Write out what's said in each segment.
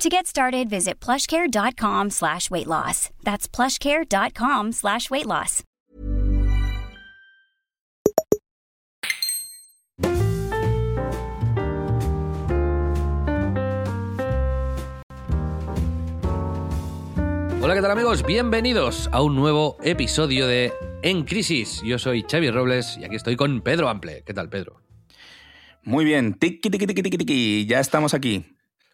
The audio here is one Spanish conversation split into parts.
To get started, visit plushcare.com slash weight loss. That's plushcare.com slash weight loss. Hola, ¿qué tal amigos? Bienvenidos a un nuevo episodio de En Crisis. Yo soy Xavi Robles y aquí estoy con Pedro Ample. ¿Qué tal, Pedro? Muy bien, tiki, tiki, tiki, tiki, tiki. ya estamos aquí.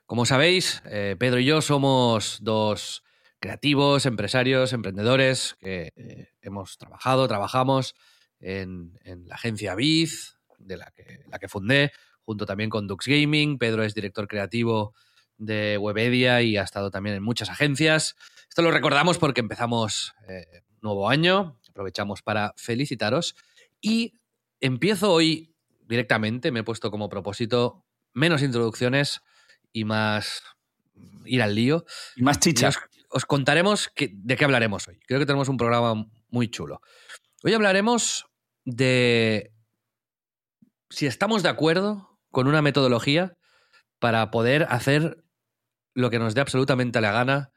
Como sabéis, eh, Pedro y yo somos dos creativos, empresarios, emprendedores que eh, hemos trabajado, trabajamos en, la agencia Biz, de la que, la que fundé, junto también con Dux Gaming. Pedro es director creativo de Webedia y ha estado también en muchas agencias. Esto lo recordamos porque empezamos eh, nuevo año, aprovechamos para felicitaros y empiezo hoy directamente, me he puesto como propósito menos introducciones y más ir al lío. Y más chicha. Y os, os contaremos que- de qué hablaremos hoy. Creo que tenemos un programa muy chulo. Hoy hablaremos de si estamos de acuerdo con una metodología para poder hacer lo que nos dé absolutamente la gana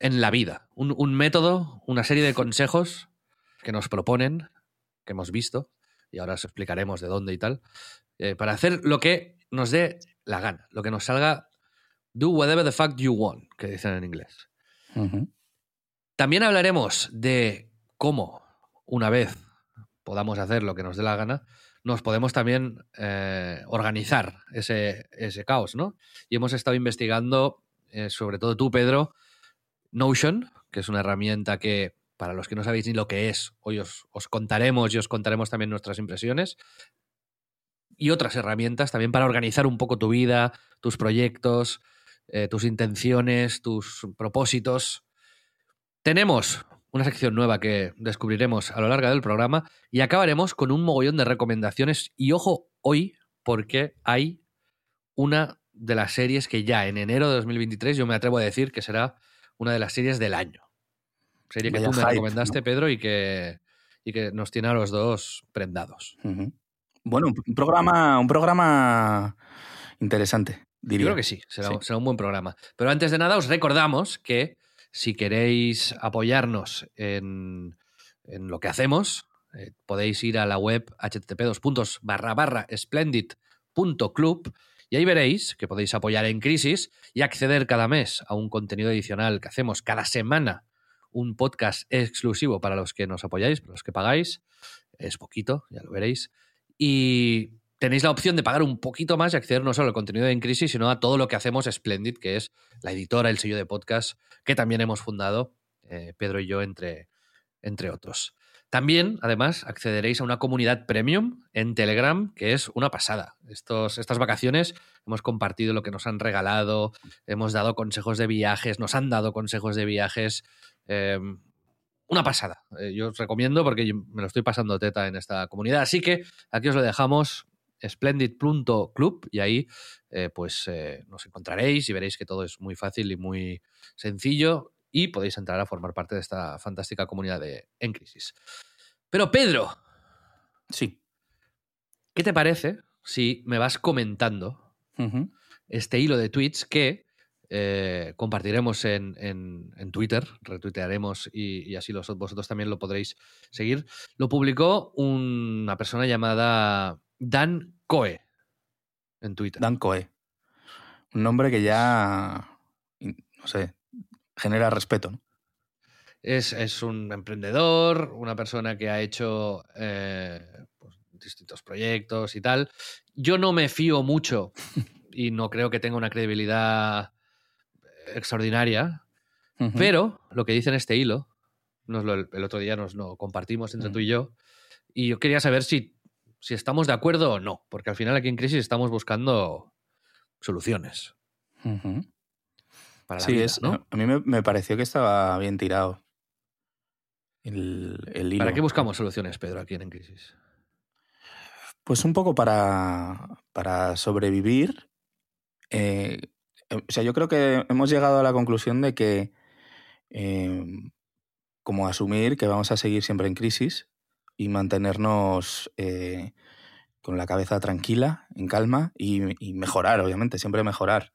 en la vida. Un, un método, una serie de consejos que nos proponen, que hemos visto, y ahora os explicaremos de dónde y tal, eh, para hacer lo que nos dé la gana, lo que nos salga, do whatever the fuck you want, que dicen en inglés. También hablaremos de cómo, una vez podamos hacer lo que nos dé la gana, nos podemos también eh, organizar ese, ese caos, ¿no? Y hemos estado investigando, eh, sobre todo tú, Pedro, Notion, que es una herramienta que, para los que no sabéis ni lo que es, hoy os, os contaremos y os contaremos también nuestras impresiones. Y otras herramientas también para organizar un poco tu vida, tus proyectos, eh, tus intenciones, tus propósitos. Tenemos una sección nueva que descubriremos a lo largo del programa y acabaremos con un mogollón de recomendaciones. Y ojo hoy, porque hay una de las series que ya en enero de 2023 yo me atrevo a decir que será una de las series del año. Serie que tú me hype, recomendaste, ¿no? Pedro, y que, y que nos tiene a los dos prendados. Bueno, un programa, un programa interesante, diría. Yo creo que sí será, Sí. será un buen programa. Pero antes de nada, os recordamos que si queréis apoyarnos en, en lo que hacemos, eh, podéis ir a la web http splendid.club y ahí veréis que podéis apoyar en Crisis y acceder cada mes a un contenido adicional que hacemos cada semana, un podcast exclusivo para los que nos apoyáis, para los que pagáis. Es poquito, ya lo veréis. Y tenéis la opción de pagar un poquito más y acceder no solo al contenido de En Crisis, sino a todo lo que hacemos Splendid, que es la editora, el sello de podcast, que también hemos fundado, eh, Pedro y yo, entre, entre otros. También, además, accederéis a una comunidad premium en Telegram, que es una pasada. Estos, estas vacaciones hemos compartido lo que nos han regalado, hemos dado consejos de viajes, nos han dado consejos de viajes. eh, una pasada. Eh, yo os recomiendo porque me lo estoy pasando teta en esta comunidad. Así que aquí os lo dejamos, splendid.club, y ahí eh, pues eh, nos encontraréis y veréis que todo es muy fácil y muy sencillo y podéis entrar a formar parte de esta fantástica comunidad de En Crisis. Pero Pedro, Sí. ¿qué te parece si me vas comentando este hilo de tweets que eh, compartiremos en, en- en Twitter, retuitearemos y, y así los, vosotros también lo podréis seguir. Lo publicó una persona llamada Dan Coe en Twitter. Dan Coe. Un nombre que ya, no sé, genera respeto. ¿no? Es, es un emprendedor, una persona que ha hecho eh, pues, distintos proyectos y tal. Yo no me fío mucho y no creo que tenga una credibilidad extraordinaria. Pero lo que dice en este hilo, nos lo- el otro día nos lo compartimos entre Mm. tú y yo, y yo quería saber si, si estamos de acuerdo o no, porque al final aquí en Crisis estamos buscando soluciones para la Sí, vida, es, ¿no? a mí me, me pareció que estaba bien tirado. el, el hilo. ¿Para qué buscamos soluciones, Pedro, aquí en En Crisis? Pues un poco para, para sobrevivir. Eh, o sea, yo creo que hemos llegado a la conclusión de que eh, como asumir que vamos a seguir siempre en crisis y mantenernos eh, con la cabeza tranquila, en calma y, y mejorar, obviamente, siempre mejorar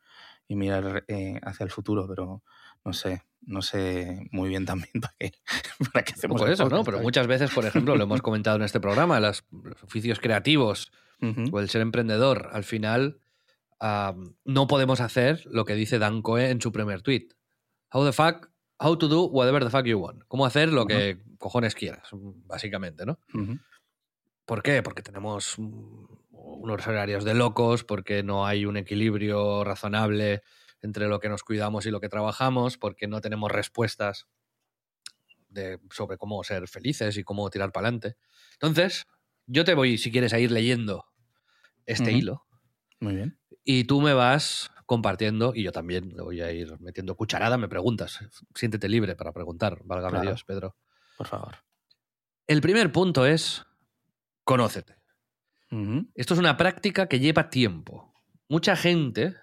y mirar eh, hacia el futuro, pero no sé, no sé muy bien también para qué, para qué hacemos Pues eso, ¿no? Pero muchas veces, por ejemplo, lo hemos comentado en este programa, las- los oficios creativos o el ser emprendedor, al final no podemos hacer lo que dice Dan Coe en su primer tweet. How the fuck, how to do whatever the fuck you want. Cómo hacer lo que cojones quieras, básicamente, ¿no? ¿Por qué? Porque tenemos unos horarios de locos, porque no hay un equilibrio razonable entre lo que nos cuidamos y lo que trabajamos, porque no tenemos respuestas de, sobre cómo ser felices y cómo tirar para adelante. Entonces, yo te voy, si quieres, a ir leyendo este hilo Muy bien. Y tú me vas compartiendo y yo también le voy a ir metiendo cucharada, me preguntas. Siéntete libre para preguntar, válgame Claro. Dios, Pedro. Por favor. El primer punto es conócete. Esto es una práctica que lleva tiempo. Mucha gente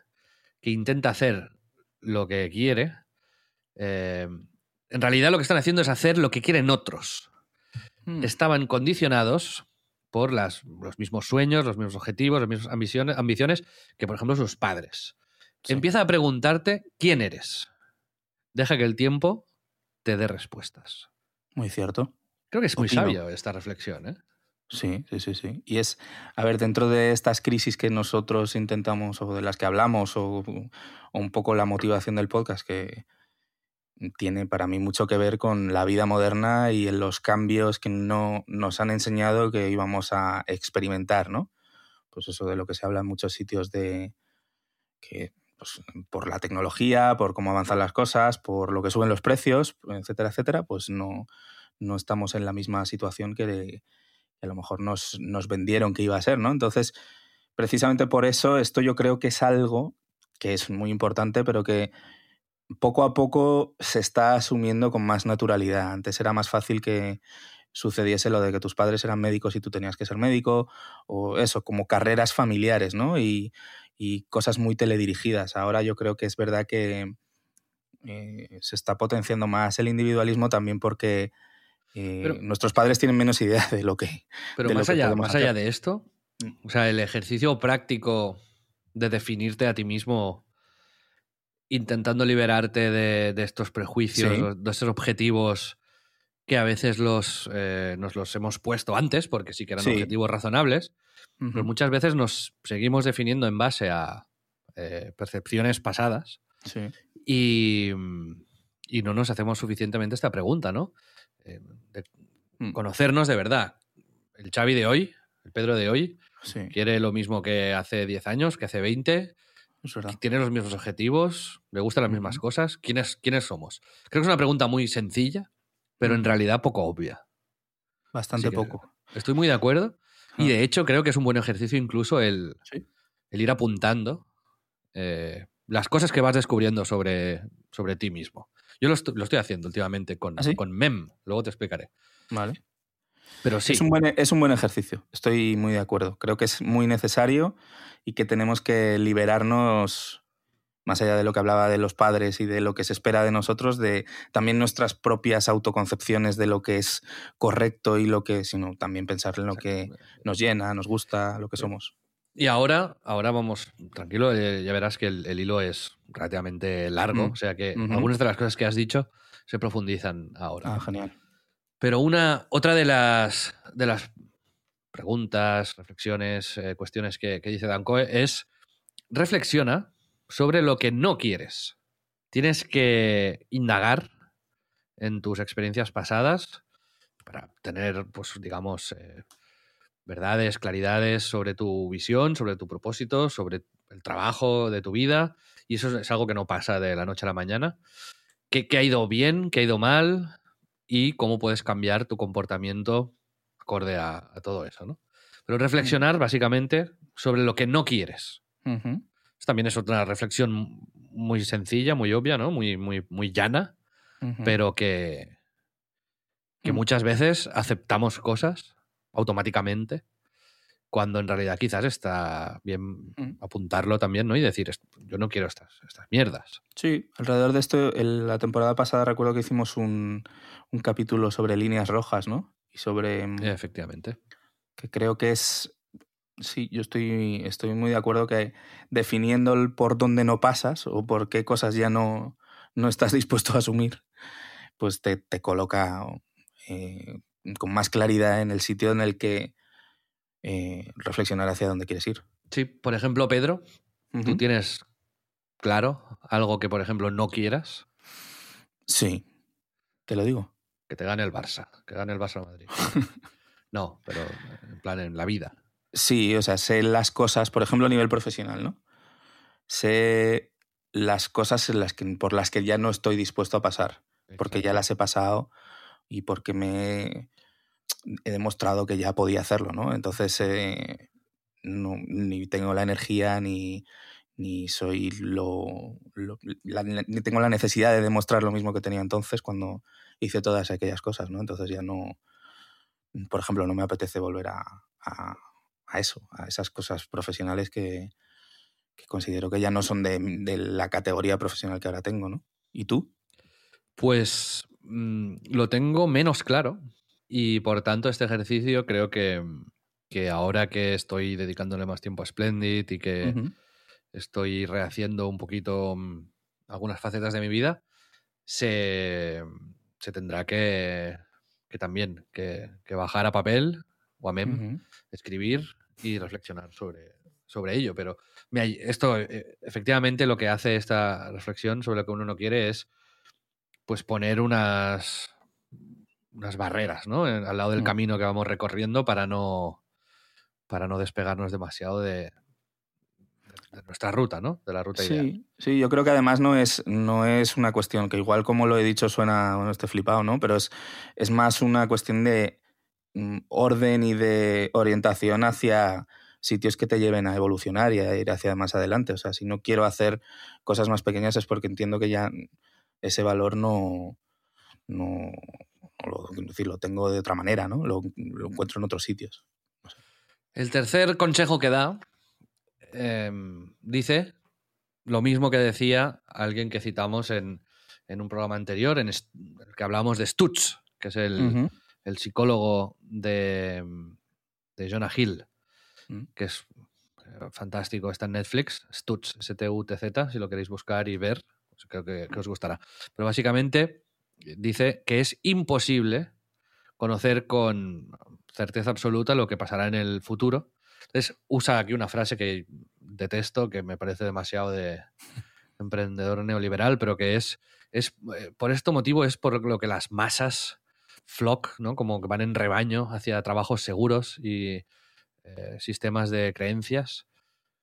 que intenta hacer lo que quiere, eh, en realidad lo que están haciendo es hacer lo que quieren otros. Mm. Estaban condicionados por las, los mismos sueños, los mismos objetivos, las mismas ambiciones, ambiciones que, por ejemplo, sus padres. Sí. Empieza a preguntarte quién eres. Deja que el tiempo te dé respuestas. Muy cierto. Creo que es muy Opino. sabio esta reflexión. ¿eh? Sí, sí, sí, sí. Y es, a ver, dentro de estas crisis que nosotros intentamos o de las que hablamos o, o un poco la motivación del podcast que tiene para mí mucho que ver con la vida moderna y en los cambios que no nos han enseñado que íbamos a experimentar, ¿no? Pues eso de lo que se habla en muchos sitios de que pues, por la tecnología, por cómo avanzan las cosas, por lo que suben los precios, etcétera, etcétera, pues no, no estamos en la misma situación que, que a lo mejor nos, nos vendieron que iba a ser, ¿no? Entonces, precisamente por eso, esto yo creo que es algo que es muy importante, pero que poco a poco se está asumiendo con más naturalidad. Antes era más fácil que sucediese lo de que tus padres eran médicos y tú tenías que ser médico, o eso, como carreras familiares, ¿no? Y, y cosas muy teledirigidas. Ahora yo creo que es verdad que eh, se está potenciando más el individualismo también porque eh, Pero- nuestros padres tienen menos idea de lo que... Pero más allá, más allá de esto, Mm. o sea, el ejercicio práctico de definirte a ti mismo intentando liberarte de, de estos prejuicios, Sí. de estos objetivos que a veces los, eh, nos los hemos puesto antes, porque sí que eran Sí. objetivos razonables, pero Ujú. muchas veces nos seguimos definiendo en base a eh, percepciones pasadas Sí. y, y no nos hacemos suficientemente esta pregunta, ¿no? Eh, de Mm. conocernos de verdad. El Xavi de hoy, el Pedro de hoy, Sí, quiere lo mismo que hace 10 años, que hace 20, es verdad. tiene los mismos objetivos, le gustan las mismas cosas. ¿Quiénes, ¿Quiénes somos? Creo que es una pregunta muy sencilla, pero en realidad poco obvia. Bastante poco. Estoy muy de acuerdo. Y Ah. de hecho creo que es un buen ejercicio incluso el, Sí. el ir apuntando eh, las cosas que vas descubriendo sobre, sobre ti mismo. Yo lo, lo estoy haciendo últimamente con, ¿Ah, sí? con MEM, luego te explicaré. Vale. Pero sí, Es, un buen, es un buen ejercicio, estoy muy de acuerdo. Creo que es muy necesario y que tenemos que liberarnos, más allá de lo que hablaba de los padres y de lo que se espera de nosotros, de también nuestras propias autoconcepciones de lo que es correcto y lo que, sino también pensar en lo que nos llena, nos gusta, lo que somos. Y ahora, ahora vamos, tranquilo, eh, ya verás que el, el hilo es relativamente largo, Mm. o sea que algunas de las cosas que has dicho se profundizan ahora. Ah, genial. Pero una, otra de las, preguntas, reflexiones, eh, cuestiones que, que dice Dancoe es reflexiona sobre lo que no quieres. Tienes que indagar en tus experiencias pasadas para tener, pues, digamos, eh, verdades, claridades sobre tu visión, sobre tu propósito, sobre el trabajo de tu vida. Y eso es algo que no pasa de la noche a la mañana. ¿Qué, qué ha ido bien? ¿Qué ha ido mal? Y cómo puedes cambiar tu comportamiento acorde a, a todo eso, ¿no? Pero reflexionar básicamente sobre lo que no quieres. También es otra reflexión muy sencilla, muy obvia, ¿no? Muy, muy, muy llana, pero que, que Mm. muchas veces aceptamos cosas automáticamente cuando en realidad quizás está bien Mm. apuntarlo también, ¿no? Y decir, "Est- yo no quiero estas, estas mierdas. Sí, alrededor de esto, la temporada pasada recuerdo que hicimos un, un capítulo sobre líneas rojas, ¿no? Y sobre... mm, Efectivamente. que creo que es... Sí, yo estoy, estoy muy de acuerdo que definiendo el por dónde no pasas o por qué cosas ya no, no estás dispuesto a asumir, pues te, te coloca eh, con más claridad en el sitio en el que eh, reflexionar hacia dónde quieres ir. Sí, por ejemplo, Pedro, ¿tú tienes claro algo que, por ejemplo, no quieras? Sí, te lo digo. Que te gane el Barça, que gane el Barça Madrid. No, pero en plan en la vida. Sí, o sea, sé las cosas, por ejemplo, a nivel profesional, ¿no? Sé las cosas en las que, por las que ya no estoy dispuesto a pasar, porque ya las he pasado y porque me he, demostrado que ya podía hacerlo, ¿no? Entonces, eh, no, ni tengo la energía ni, ni soy lo, ni tengo la necesidad de demostrar lo mismo que tenía entonces cuando hice todas aquellas cosas, ¿no? Entonces ya no, por ejemplo, no me apetece volver a, a- eso, a esas cosas profesionales que, considero que ya no son de, de la categoría profesional que ahora tengo, ¿no? ¿Y tú? Pues mm, lo tengo menos claro y por tanto este ejercicio creo que, que ahora que estoy dedicándole más tiempo a Splendid y que estoy rehaciendo un poquito mm, algunas facetas de mi vida, se, se tendrá que, que también que, que bajar a papel o a mem, escribir y reflexionar sobre, sobre ello. Pero me esto, eh, efectivamente, lo que hace esta reflexión sobre lo que uno no quiere es pues poner unas, unas barreras, ¿no? En- al lado del Mm. camino que vamos recorriendo para no, para no despegarnos demasiado de, de nuestra ruta, ¿no? De la ruta ideal. Sí, sí, yo creo que además no es, no es una cuestión que igual como lo he dicho suena, bueno, estoy flipado, ¿no? Pero es, es más una cuestión de mm, orden y de orientación hacia sitios que te lleven a evolucionar y a ir hacia más adelante. O sea, si no quiero hacer cosas más pequeñas es porque entiendo que ya ese valor no, no lo, quiero decir, lo tengo de otra manera, ¿no? Lo, lo encuentro en otros sitios. El tercer consejo que da em, dice lo mismo que decía alguien que citamos en, en un programa anterior, en el que hablábamos de Stutz, que es el, el psicólogo de, de Jonah Hill, Mm. que es eh, fantástico, está en Netflix, Stutz, S-T-U-T-Z, si lo queréis buscar y ver, pues creo que, que os gustará. Pero básicamente dice que es imposible conocer con certeza absoluta lo que pasará en el futuro. Entonces usa aquí una frase que detesto, que me parece demasiado de emprendedor neoliberal, pero que es, es eh, por este motivo es por lo que las masas flock, ¿no? Como que van en rebaño hacia trabajos seguros y eh, sistemas de creencias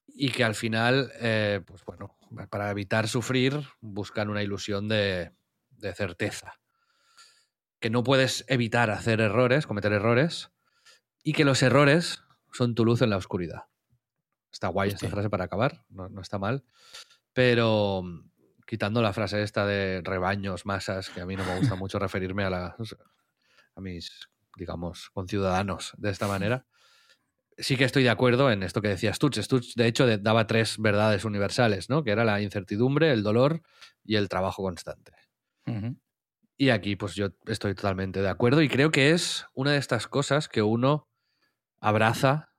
y que al final, eh, pues bueno, para evitar sufrir, buscan una ilusión de, de certeza. Que no puedes evitar hacer errores, cometer errores, y que los errores son tu luz en la oscuridad. Está guay esta frase para acabar, no, no está mal. Pero mm, quitando la frase esta de rebaños, masas, que a mí no me gusta mucho referirme a, las, a mis, digamos, conciudadanos de esta manera, sí que estoy de acuerdo en esto que decía Stutz. Stutz, de hecho, daba tres verdades universales, ¿no? Que era la incertidumbre, el dolor y el trabajo constante. Y aquí, pues yo estoy totalmente de acuerdo y creo que es una de estas cosas que uno abraza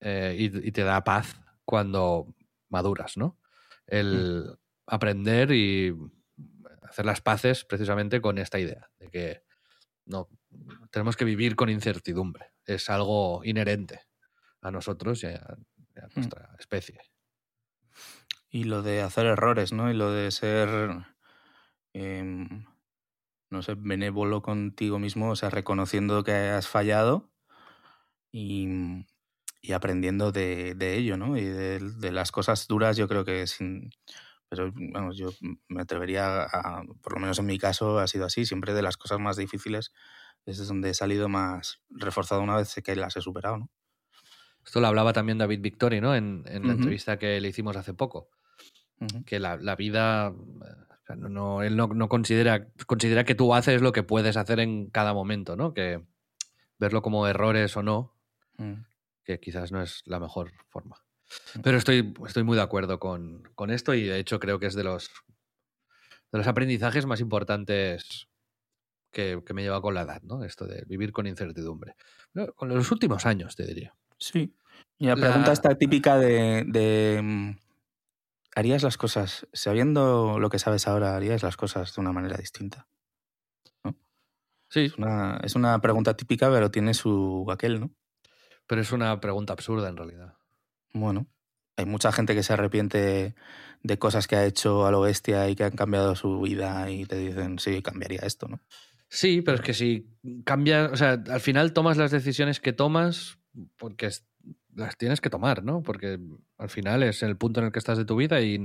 eh, y, y te da paz cuando maduras, ¿no? El aprender y hacer las paces precisamente con esta idea de que no tenemos que vivir con incertidumbre. Es algo inherente a nosotros y a, y a nuestra especie. Y lo de hacer errores, ¿no? Y lo de ser, em, no sé, benévolo contigo mismo, o sea, reconociendo que has fallado y, y aprendiendo de, de ello, ¿no? Y de, de las cosas duras, yo creo que sin... Pero, vamos, yo me atrevería a, por lo menos en mi caso, ha sido así. Siempre de las cosas más difíciles es donde he salido más reforzado una vez que las he superado, ¿no? Esto lo hablaba también David Victori, ¿no? En, en la entrevista que le hicimos hace poco. Que la, la vida, eh, O sea, no, no- él no, no considera, considera que tú haces lo que puedes hacer en cada momento, ¿no? Que verlo como errores o no, Mm. que quizás no es la mejor forma. Mm. Pero estoy, estoy muy de acuerdo con, con esto y de hecho creo que es de los, de los aprendizajes más importantes que, que me lleva con la edad, ¿no? Esto de vivir con incertidumbre. Con los últimos años, te diría. Sí. Y la La- pregunta está típica de, de, mm, ¿harías las cosas, sabiendo lo que sabes ahora, harías las cosas de una manera distinta? Sí, Es una, es una pregunta típica, pero tiene su aquel, ¿no? pero es una pregunta absurda en realidad. Bueno, hay mucha gente que se arrepiente de cosas que ha hecho a lo bestia y que han cambiado su vida y te dicen, sí, cambiaría esto, ¿no? Sí, pero es que si cambias, o sea, al final tomas las decisiones que tomas porque las tienes que tomar, ¿no? Porque al final es el punto en el que estás de tu vida y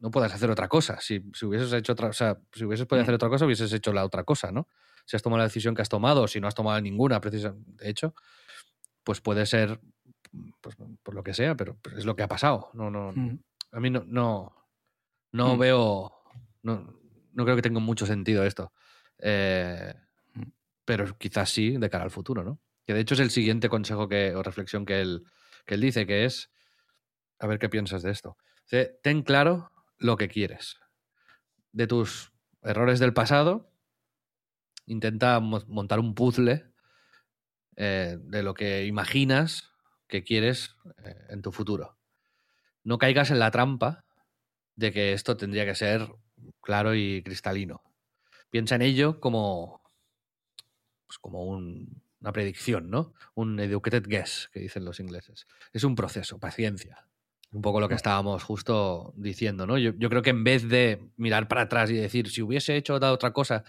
no puedes hacer otra cosa. Si, si hubieses hecho otra, o sea, si hubieses podido Mm. hacer otra cosa, hubieses hecho la otra cosa, ¿no? Si has tomado la decisión que has tomado, o si no has tomado ninguna, precisa, de hecho, pues puede ser, pues, por lo que sea, pero es lo que ha pasado. No, no, Mm. a mí no, no, no Mm. veo, no, no creo que tenga mucho sentido esto. Eh, pero quizás sí de cara al futuro, ¿no? Que de hecho es el siguiente consejo que, o reflexión que él, que él dice, que es, a ver qué piensas de esto. Ten claro lo que quieres. De tus errores del pasado, intenta mo- montar un puzzle eh, de lo que imaginas que quieres eh, en tu futuro. No caigas en la trampa de que esto tendría que ser claro y cristalino. Piensa en ello como, pues como un- una predicción, ¿no? Un educated guess, que dicen los ingleses. Es un proceso, paciencia. Un poco lo que estábamos justo diciendo, ¿no? Yo, yo creo que en vez de mirar para atrás y decir, si hubiese hecho otra cosa,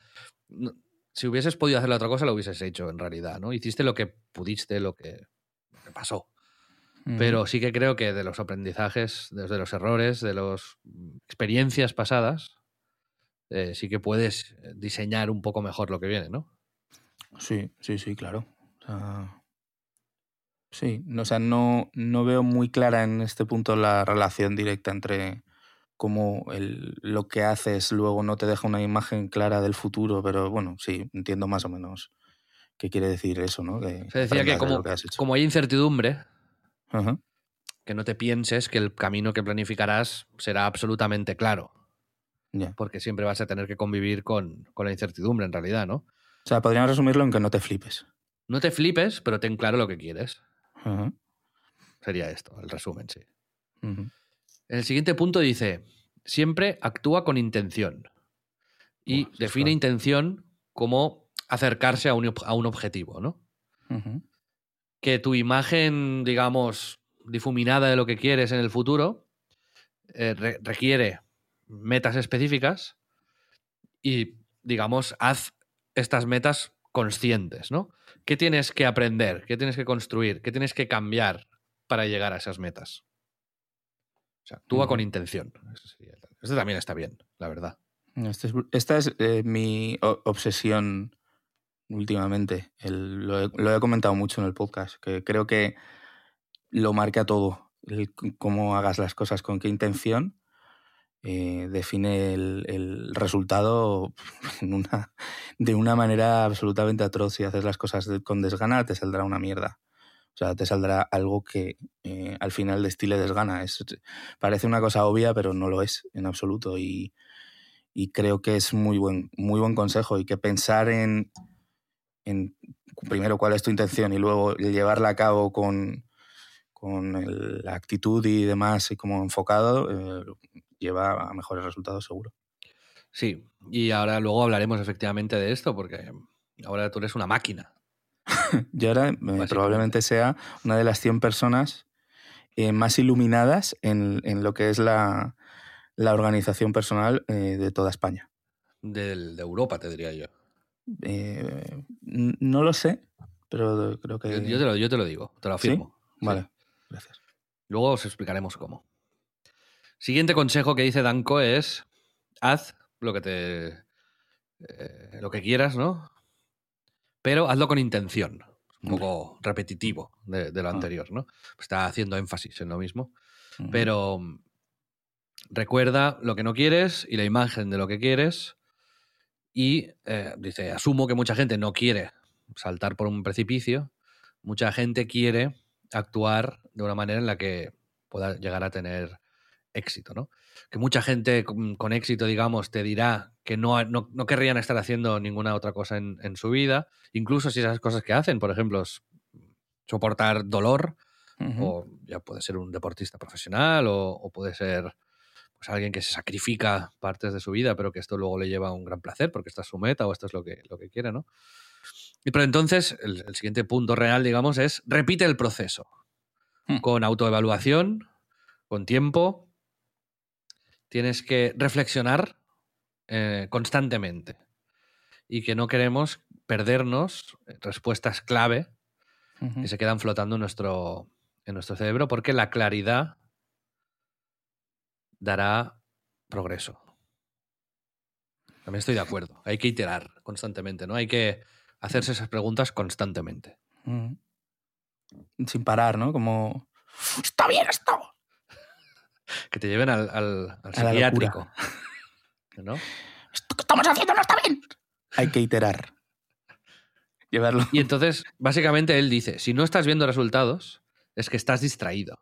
no- si hubieses podido hacer la otra cosa, lo hubieses hecho en realidad, ¿no? Hiciste lo que pudiste, lo que, lo que pasó. Mm. Pero sí que creo que de los aprendizajes, desde los errores, de las experiencias pasadas, eh, sí que puedes eh, diseñar un poco mejor lo que viene, ¿no? Sí, sí, sí, claro. O sea, sí, no, o sea, no, no veo muy clara en este punto la relación directa entre cómo el, lo que haces luego no te deja una imagen clara del futuro, pero bueno, sí, entiendo más o menos qué quiere decir eso, ¿no? Que Se decía que como, que como hay incertidumbre, Ajá. que no te pienses que el camino que planificarás será absolutamente claro, porque siempre vas a tener que convivir con, con la incertidumbre en realidad, ¿no? O sea, podríamos resumirlo en que no te flipes. No te flipes, pero ten claro lo que quieres. Sería esto, el resumen, sí. En el siguiente punto dice, siempre actúa con intención. Y define intención como acercarse a un, a un objetivo, ¿no? Que tu imagen, digamos, difuminada de lo que quieres en el futuro eh, re- requiere metas específicas y, digamos, haz estas metas conscientes, ¿no? ¿Qué tienes que aprender? ¿Qué tienes que construir? ¿Qué tienes que cambiar para llegar a esas metas? O sea, actúa con Ujú. intención. Este también está bien, la verdad. Este es- esta es eh, mi obsesión últimamente. El- lo, he, lo he comentado mucho en el podcast, que creo que lo marca todo. el cómo hagas las cosas, con qué intención, eh, define el, resultado de una manera absolutamente atroz. Si haces las cosas con desgana, te saldrá una mierda. O sea, te saldrá algo que eh, al final destile desgana. Es, parece una cosa obvia, pero no lo es en absoluto. Y, creo que es muy buen, muy buen consejo. Y que pensar en, primero cuál es tu intención y luego llevarla a cabo con, con la actitud y demás y como enfocado, eh, lleva a mejores resultados seguro. Sí, y ahora luego hablaremos efectivamente de esto, porque ahora tú eres una máquina. Yo ahora eh, probablemente sea una de las 100 personas eh, más iluminadas en, en lo que es la, la organización personal eh, de toda España. Del- de Europa, te diría yo. No lo sé, pero creo que... Yo, yo te lo, yo te lo digo, te lo afirmo. Sí. Vale, gracias. Luego os explicaremos cómo. Siguiente consejo que dice Danko es haz lo que te eh, lo que quieras, ¿no? Pero hazlo con intención. Un poco repetitivo de, de lo Ah. anterior, ¿no? Está haciendo énfasis en lo mismo. Pero recuerda lo que no quieres y la imagen de lo que quieres. Y eh, dice, asumo que mucha gente no quiere saltar por un precipicio, mucha gente quiere actuar de una manera en la que pueda llegar a tener éxito, ¿no? Que mucha gente con, éxito, digamos, te dirá que no, no, querrían estar haciendo ninguna otra cosa en, su vida, incluso si esas cosas que hacen, por ejemplo, es soportar dolor, o ya puede ser un deportista profesional, o, puede ser pues alguien que se sacrifica partes de su vida, pero que esto luego le lleva a un gran placer, porque esta es su meta o esto es lo que, lo que quiere, ¿no? Y pero entonces, el, siguiente punto real, digamos, es repite el proceso. Hmm. Con autoevaluación, con tiempo. Tienes que reflexionar eh, constantemente. Y que no queremos perdernos respuestas clave que se quedan flotando en nuestro, en nuestro cerebro, porque la claridad dará progreso. También estoy de acuerdo. Hay que iterar constantemente, ¿no? Hay que hacerse esas preguntas constantemente. Mm. Sin parar, ¿no? Como. ¡Está bien esto! Que te lleven al, al, psiquiátrico. ¿No? Esto que estamos haciendo no está bien. Hay que iterar. Llevarlo. Y entonces, básicamente, él dice: si no estás viendo resultados, es que estás distraído.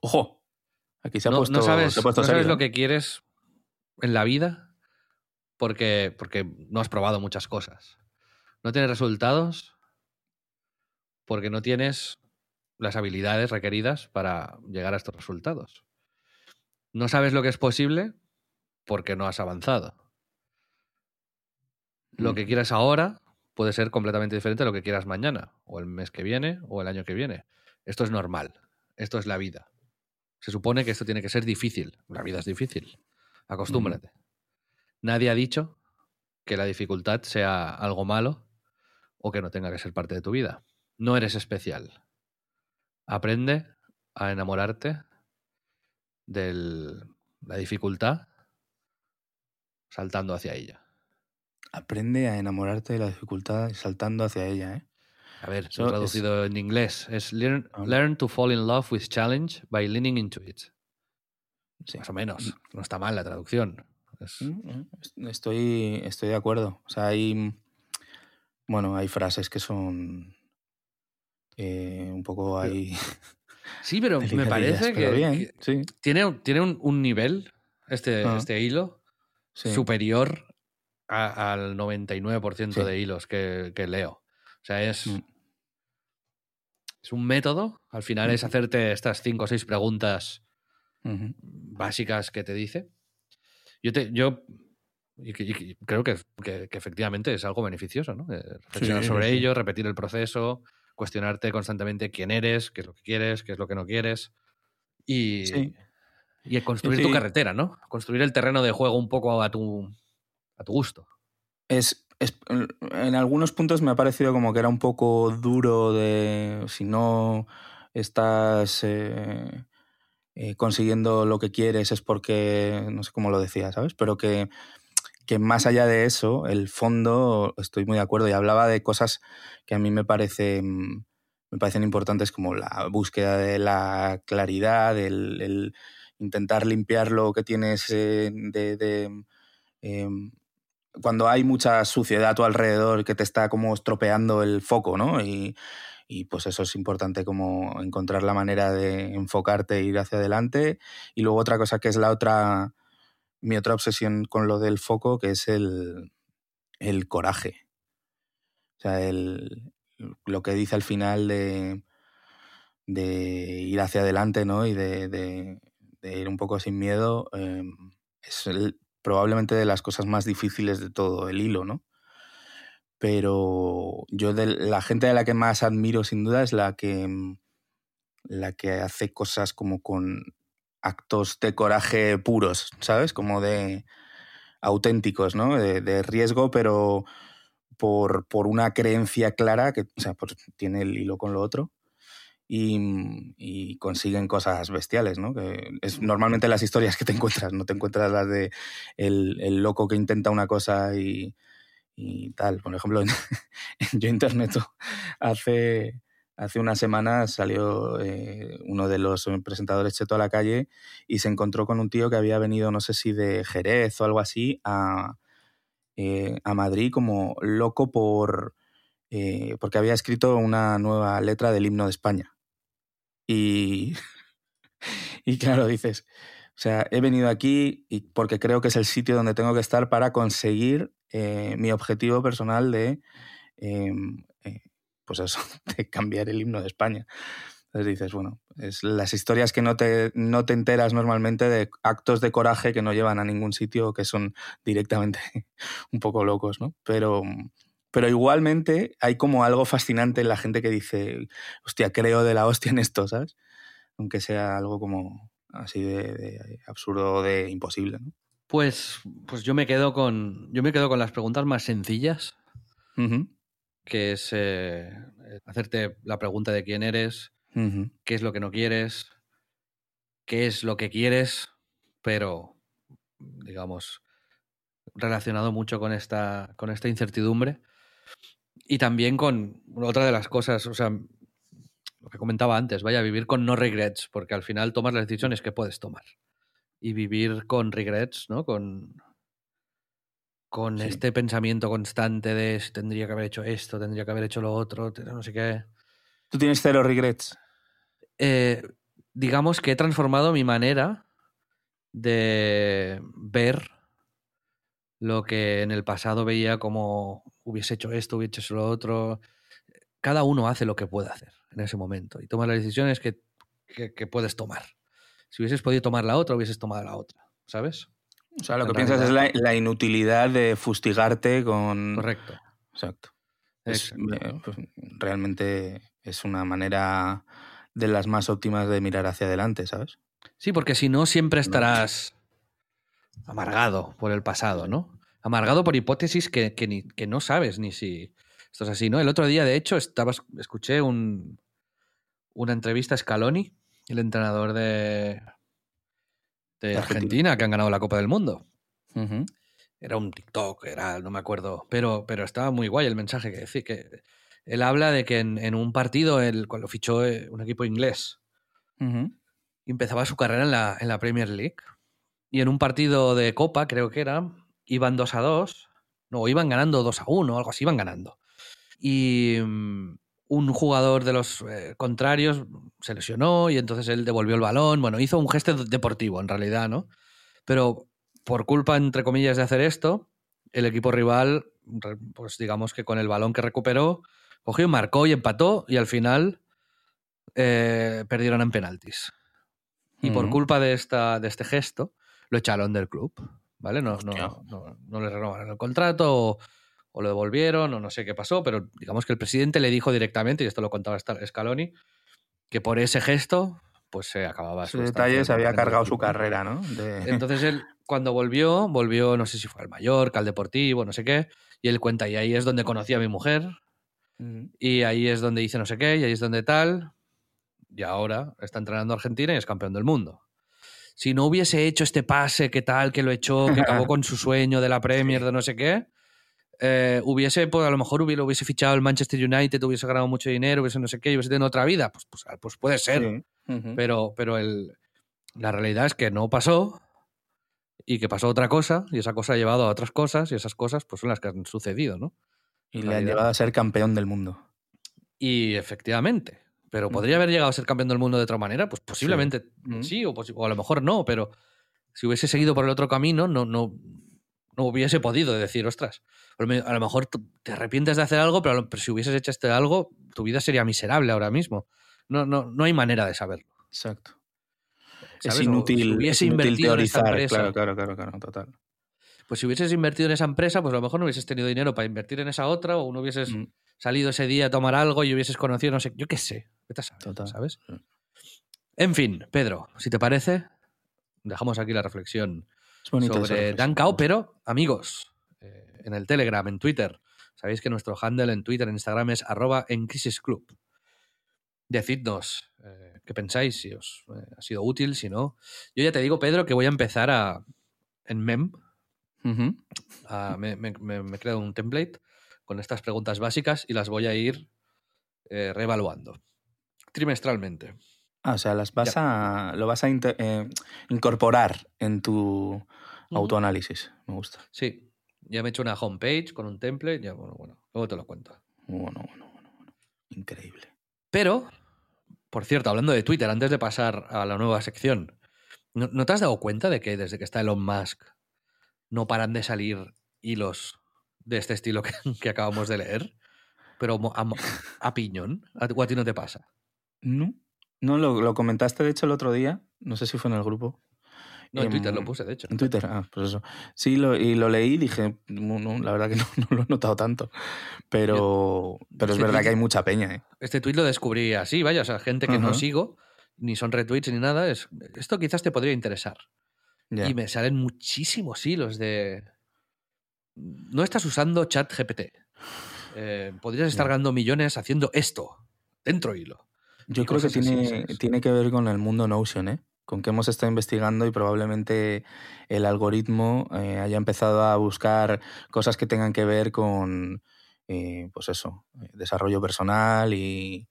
Ojo. Aquí se ha puesto. No sabes, no sabes lo que quieres en la vida porque, porque no has probado muchas cosas. No tienes resultados porque no tienes las habilidades requeridas para llegar a estos resultados. No sabes lo que es posible porque no has avanzado. Lo que quieras ahora puede ser completamente diferente a lo que quieras mañana, o el mes que viene, o el año que viene. Esto es normal. Esto es la vida. Se supone que esto tiene que ser difícil. La vida es difícil. Acostúmbrate. Nadie ha dicho que la dificultad sea algo malo o que no tenga que ser parte de tu vida. No eres especial. Aprende a enamorarte de la dificultad saltando hacia ella. Aprende a enamorarte de la dificultad saltando hacia ella, ¿eh? A ver, traducido en inglés. Es learn, ah. learn, to fall in love with challenge by leaning into it. Más o menos. No está mal la traducción. Mm, mm, estoy, estoy de acuerdo. O sea, hay bueno, hay frases que son eh, un poco ahí. Sí, pero me parece que, tiene, tiene un, nivel, este, ah. este hilo, superior al 99% de hilos que, leo. O sea, es, mm. es un método. Al final es hacerte estas cinco o seis preguntas básicas que te dice. Yo, te, yo y, creo que, efectivamente es algo beneficioso, ¿no? reflexionar sobre ello, repetir el proceso, cuestionarte constantemente quién eres, qué es lo que quieres, qué es lo que no quieres. Y, y construir tu carretera, ¿no? Construir el terreno de juego un poco a tu, a tu gusto. Es, en algunos puntos me ha parecido como que era un poco duro de si no estás eh, eh, consiguiendo lo que quieres es porque, no sé cómo lo decía, ¿sabes? Pero que que más allá de eso, el fondo, estoy muy de acuerdo y hablaba de cosas que a mí me parecen, me parecen importantes como la búsqueda de la claridad, el, intentar limpiar lo que tienes eh, de... Em, cuando hay mucha suciedad a tu alrededor que te está como estropeando el foco, ¿no? Y, y pues eso es importante como encontrar la manera de enfocarte e ir hacia adelante. Y luego otra cosa que es la otra mi otra obsesión con lo del foco, que es el, coraje. O sea, el, lo que dice al final de, de ir hacia adelante, ¿no? Y de, ir un poco sin miedo, em, es probablemente de las cosas más difíciles de todo el hilo, ¿no? Pero yo de la gente de la que más admiro sin duda es la que la que hace cosas como con actos de coraje puros, ¿sabes? Como de auténticos, ¿no? De, riesgo, pero por, por, una creencia clara que, o sea, pues tiene el hilo con lo otro. Y, consiguen cosas bestiales, ¿no? Es normalmente las historias que te encuentras, no te encuentras las de el, loco que intenta una cosa y, tal. Por ejemplo, Yo Internet hace, hace una semana salió eh, uno de los presentadores Cheto a la calle y se encontró con un tío que había venido, no sé si de Jerez o algo así, a, eh, a Madrid como loco por eh, porque había escrito una nueva letra del himno de España. Y, y claro, dices, o sea, he venido aquí y porque creo que es el sitio donde tengo que estar para conseguir mi objetivo personal de em, pues eso, de cambiar el himno de España. Entonces dices, bueno, es las historias que no te, no te enteras normalmente de actos de coraje que no llevan a ningún sitio, que son directamente un poco locos, ¿no? Pero, pero igualmente hay como algo fascinante en la gente que dice, hostia, creo de la hostia en esto, ¿sabes? Aunque sea algo como así de, absurdo, de imposible, ¿no? Pues, pues yo me quedo con. Yo me quedo con las preguntas más sencillas que es eh, hacerte la pregunta de quién eres, qué es lo que no quieres, qué es lo que quieres, pero, digamos, relacionado mucho con esta, con esta incertidumbre. Y también con otra de las cosas, o sea, lo que comentaba antes, vaya, vivir con no regrets, porque al final tomas las decisiones que puedes tomar. Y vivir con regrets, ¿no? Con, con este pensamiento constante de tendría que haber hecho esto, tendría que haber hecho lo otro, no sé qué. ¿Tú tienes cero regrets? Eh, digamos que he transformado mi manera de ver lo que en el pasado veía como hubiese hecho esto, hubiese hecho lo otro. Cada uno hace lo que puede hacer en ese momento y toma las decisiones que, que puedes tomar. Si hubieses podido tomar la otra, hubieses tomado la otra, ¿sabes? O sea, lo que piensas es la, inutilidad de fustigarte con... Correcto. Exacto. Es, eh, pues, realmente es una manera de las más óptimas de mirar hacia adelante, ¿sabes? Sí, porque si no, siempre estarás amargado por el pasado, ¿no? Amargado por hipótesis que, que, no sabes ni si esto es así, ¿no? El otro día, de hecho, estaba, escuché un, una entrevista a Scaloni, el entrenador de, de Argentina, que han ganado la Copa del Mundo. Era un TikTok, era, no me acuerdo, pero, pero estaba muy guay el mensaje que decía que él habla de que en, un partido, él, cuando fichó eh, un equipo inglés, empezaba su carrera en la, en la Premier League. Y en un partido de Copa, creo que era, iban 2 a 2, no, iban ganando 2 a 1, algo así, iban ganando. Y, mm, un jugador de los eh, contrarios se lesionó y entonces él devolvió el balón. Bueno, hizo un gesto deportivo en realidad, ¿no? Pero por culpa, entre comillas, de hacer esto, el equipo rival, pues digamos que con el balón que recuperó, cogió, marcó y empató y al final eh, perdieron en penaltis. Y por culpa de, esta, de este gesto, lo echaron del club. ¿Vale? No, no, no, no, le renovaron el contrato o, o lo devolvieron o no sé qué pasó, pero digamos que el presidente le dijo directamente, y esto lo contaba Scaloni, que por ese gesto pues se acababa su detalle se había cargado su carrera, ¿no? Entonces él cuando volvió, volvió, no sé si fue al Mallorca, al Deportivo, no sé qué, y él cuenta, y ahí es donde conocí a mi mujer, y ahí es donde hice no sé qué, y ahí es donde tal, y ahora está entrenando a Argentina y es campeón del mundo. Si no hubiese hecho este pase, que tal, que lo echó, que acabó con su sueño de la Premier, de no sé qué, eh, hubiese, pues a lo mejor hubiese, hubiese, fichado el Manchester United, hubiese ganado mucho dinero, hubiese no sé qué, hubiese tenido otra vida, pues, pues, pues puede ser. Pero, pero el, la realidad es que no pasó y que pasó otra cosa y esa cosa ha llevado a otras cosas y esas cosas pues son las que han sucedido, ¿no? Y le ha llevado a ser campeón del mundo. Y efectivamente. Pero podría haber llegado a ser campeón del mundo de otra manera, pues posiblemente sí, o, o, a lo mejor no, pero si hubiese seguido por el otro camino, no, no, no hubiese podido decir, ostras, a lo mejor te arrepientes de hacer algo, pero, si hubieses hecho este algo, tu vida sería miserable ahora mismo. No, no, no hay manera de saberlo. Exacto. Es inútil, hubiese invertido en esa empresa, claro, claro, claro, total. Pues si hubieses invertido en esa empresa, pues a lo mejor no hubieses tenido dinero para invertir en esa otra, o no hubieses mm. salido ese día a tomar algo y hubieses conocido, no sé, yo qué sé, total. ¿sabes? En fin, Pedro, si te parece, dejamos aquí la reflexión sobre Dan Cao, pero amigos, eh, en el Telegram, en Twitter, sabéis que nuestro handle en Twitter, en Instagram es arroba en Crisis Club. Decidnos eh, qué pensáis, si os eh, ha sido útil, si no. Yo ya te digo, Pedro, que voy a empezar a, en MEM. me, he creado un template con estas preguntas básicas y las voy a ir reevaluando trimestralmente. Ah, o sea, las vas a, lo vas a eh, incorporar en tu autoanálisis. Me gusta. Sí, ya me he hecho una homepage con un template, ya bueno, bueno, luego te lo cuento. Bueno, bueno, bueno, bueno. Increíble. Pero, por cierto, hablando de Twitter, antes de pasar a la nueva sección, ¿no, no te has dado cuenta de que desde que está Elon Musk no paran de salir hilos de este estilo que, que acabamos de leer? Pero a, piñón, ¿A, o a ti no te pasa? No, no lo, lo comentaste de hecho el otro día. No sé si fue en el grupo. No, en Twitter Em, lo puse, de hecho. En Twitter, ah, pues eso. Sí, lo, y lo leí y dije, no, no, la verdad que no, no lo he notado tanto. Pero, pero es este verdad tweet- que hay mucha peña, ¿eh? Este tweet lo descubrí así, vaya, o sea, gente que no sigo, ni son retweets ni nada, es, esto quizás te podría interesar. Y me salen muchísimos hilos de. No estás usando chat GPT. podrías estar ganando millones haciendo esto. Dentro hilo. Yo creo que tiene, tiene que ver con el mundo Notion, ¿eh? Con que hemos estado investigando y probablemente el algoritmo eh, haya empezado a buscar cosas que tengan que ver con, eh, pues eso, eh, desarrollo personal y,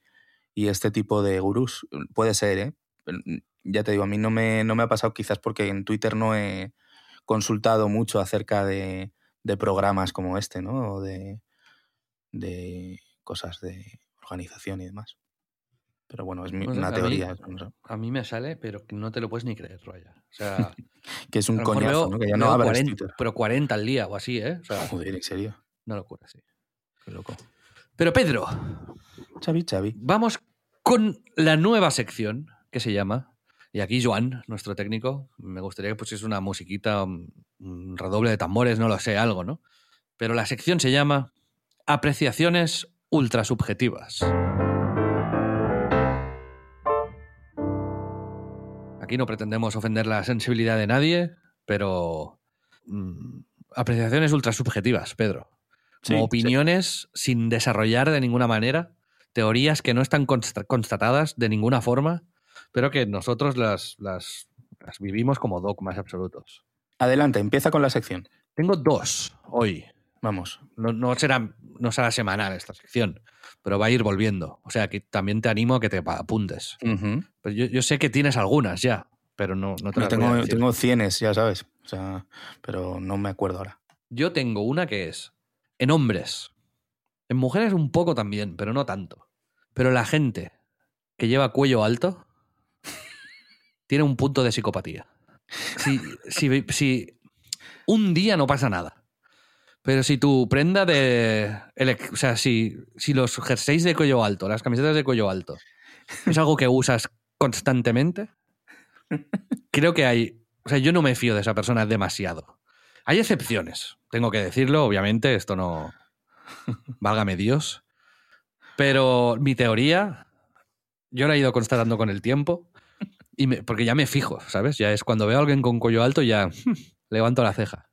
y este tipo de gurús. Puede ser, ¿eh? Mm, Ya te digo, a mí no me, no me ha pasado quizás porque en Twitter no he consultado mucho acerca de, de programas como este, ¿no? O de, de cosas de organización y demás. Pero bueno, es mi- una a mí- teoría. no sé. A mí me sale, pero no te lo puedes ni creer, vaya. O sea, Que es un coñazo, veo- ¿no? Que ya no veo abras 40, Twitter. pero 40 al día o así, ¿eh? O sea, Joder, en serio. una locura, sí. Qué loco. Pero Pedro, Xavi, Xavi. vamos con la nueva sección que se llama. Y aquí Joan, nuestro técnico, me gustaría que pusiese una musiquita, un un redoble de tambores, no lo sé, algo, ¿no? Pero la sección se llama Apreciaciones ultrasubjetivas. Aquí no pretendemos ofender la sensibilidad de nadie, pero mm, apreciaciones ultrasubjetivas, Pedro. Como Sí, opiniones sin desarrollar de ninguna manera, teorías que no están consta- constatadas de ninguna forma, pero que nosotros las, las, las vivimos como dogmas absolutos. Adelante, empieza con la sección. Tengo dos hoy. Vamos. No, no será, no será semanal esta sección, pero va a ir volviendo. O sea que también te animo a que te apuntes. Pero yo, yo sé que tienes algunas ya, pero no, no te No, las voy a tengo, tengo cienes, ya sabes. O sea, pero no me acuerdo ahora. Yo tengo una que es en hombres. En mujeres un poco también, pero no tanto. Pero la gente que lleva cuello alto tiene un punto de psicopatía. Si, si, si un día no pasa nada. Pero si tu prenda de. elec- O sea, si, si los jerseys de cuello alto, las camisetas de cuello alto, es algo que usas constantemente, creo que hay. O sea, yo no me fío de esa persona demasiado. Hay excepciones, tengo que decirlo, obviamente, esto no. Válgame Dios. Pero mi teoría, yo la he ido constatando con el tiempo, y porque ya me fijo, ¿sabes? Ya es cuando veo a alguien con cuello alto, ya levanto la ceja.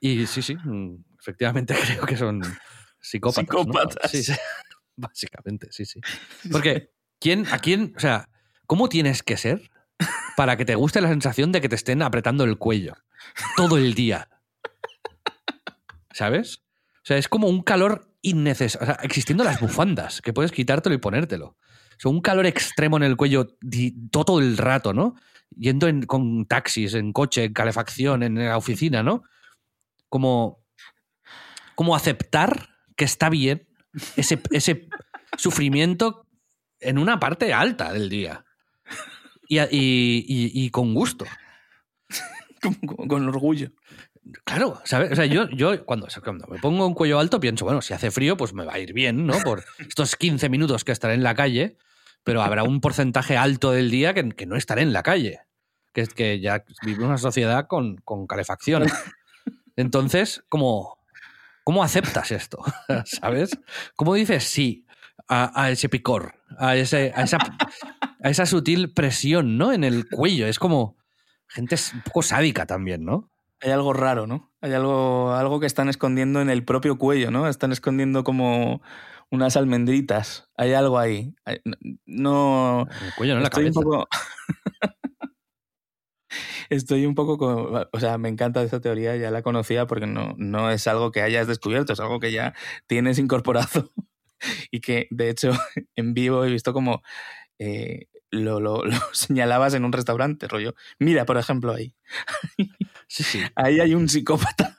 Y sí, sí, mm, efectivamente creo que son psicópatas. ¿no? Psicópatas. Sí, sí. Básicamente, sí, sí. Porque, ¿quién, ¿a quién? O sea, ¿cómo tienes que ser para que te guste la sensación de que te estén apretando el cuello todo el día? ¿Sabes? O sea, es como un calor innecesario. O sea, existiendo las bufandas, que puedes quitártelo y ponértelo. O sea, un calor extremo en el cuello todo el rato, ¿no? Yendo en- con taxis, en coche, en calefacción, en la oficina, ¿no? Como, como aceptar que está bien ese, ese sufrimiento en una parte alta del día. Y, y- y- y con gusto. Con, orgullo. Claro, ¿sabes? O sea, yo, yo cuando, cuando me pongo un cuello alto pienso, bueno, si hace frío, pues me va a ir bien, ¿no? Por estos 15 minutos que estaré en la calle, pero habrá un porcentaje alto del día que, que no estaré en la calle. Que es que ya vivimos en una sociedad con, con calefacción. Entonces, ¿cómo, ¿cómo aceptas esto? ¿Sabes? ¿Cómo dices sí a, a ese picor? A, ese, a, esa, a esa sutil presión, ¿no? En el cuello. Es como gente es un poco sádica también, ¿no? Hay algo raro, ¿no? Hay algo, algo que están escondiendo en el propio cuello, ¿no? Están escondiendo como unas almendritas. Hay algo ahí. No. En el cuello, no en la un poco. Estoy un poco con. O sea, me encanta esta teoría, ya la conocía porque no, no es algo que hayas descubierto, es algo que ya tienes incorporado y que de hecho en vivo he visto como eh, lo, lo, lo, señalabas en un restaurante, rollo. Mira, por ejemplo, ahí. Sí, sí. Ahí hay un psicópata.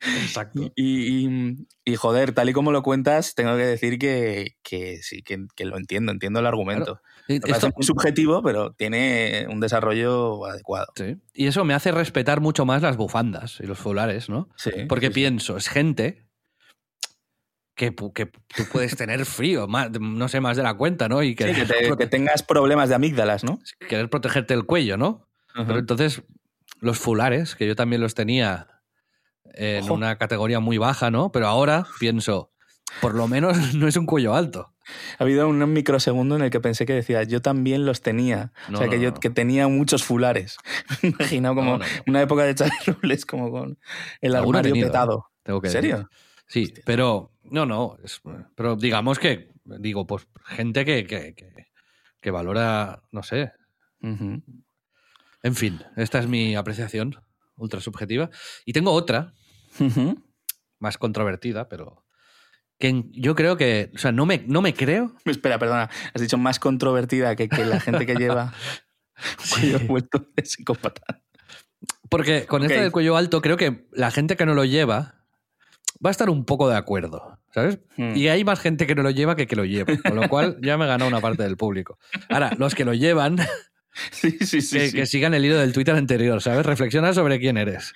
Exacto. Y, y, y, joder, tal y como lo cuentas, tengo que decir que, que sí, que, que, lo entiendo, entiendo el argumento. Claro. Esto... Es muy subjetivo, pero tiene un desarrollo adecuado. Sí. Y eso me hace respetar mucho más las bufandas y los fulares, ¿no? Sí, Porque sí, pienso, es gente que, que, tú puedes tener frío, más, no sé, más de la cuenta, ¿no? Y que, sí, que, te, que, tengas problemas de amígdalas, ¿no? Querer protegerte el cuello, ¿no? Uh -huh. Pero entonces, los fulares, que yo también los tenía en Ojo. una categoría muy baja, ¿no? Pero ahora pienso, por lo menos no es un cuello alto. Ha habido un microsegundo en el que pensé que decía, yo también los tenía. No, o sea, no, que yo no. que tenía muchos fulares. Me imagino como una época de Charles como con el armario petado. Tengo que ¿En serio? Decir. Sí, Hostia. pero no, no. Es, pero digamos que, digo, pues gente que, que, que, que valora, no sé. Uh -huh. En fin, esta es mi apreciación ultra subjetiva. Y tengo otra, uh -huh. más controvertida, pero que yo creo que, o sea, no me, no me creo. Espera, perdona, has dicho más controvertida que, que la gente que lleva cuello sí. vuelto de psicópata. Porque con okay. esto del cuello alto, creo que la gente que no lo lleva va a estar un poco de acuerdo, ¿sabes? Hmm. Y hay más gente que no lo lleva que que lo lleva, con lo cual ya me ganó una parte del público. Ahora, los que lo llevan, sí, sí, que, sí. que, sigan el hilo del Twitter anterior, ¿sabes? Reflexiona sobre quién eres.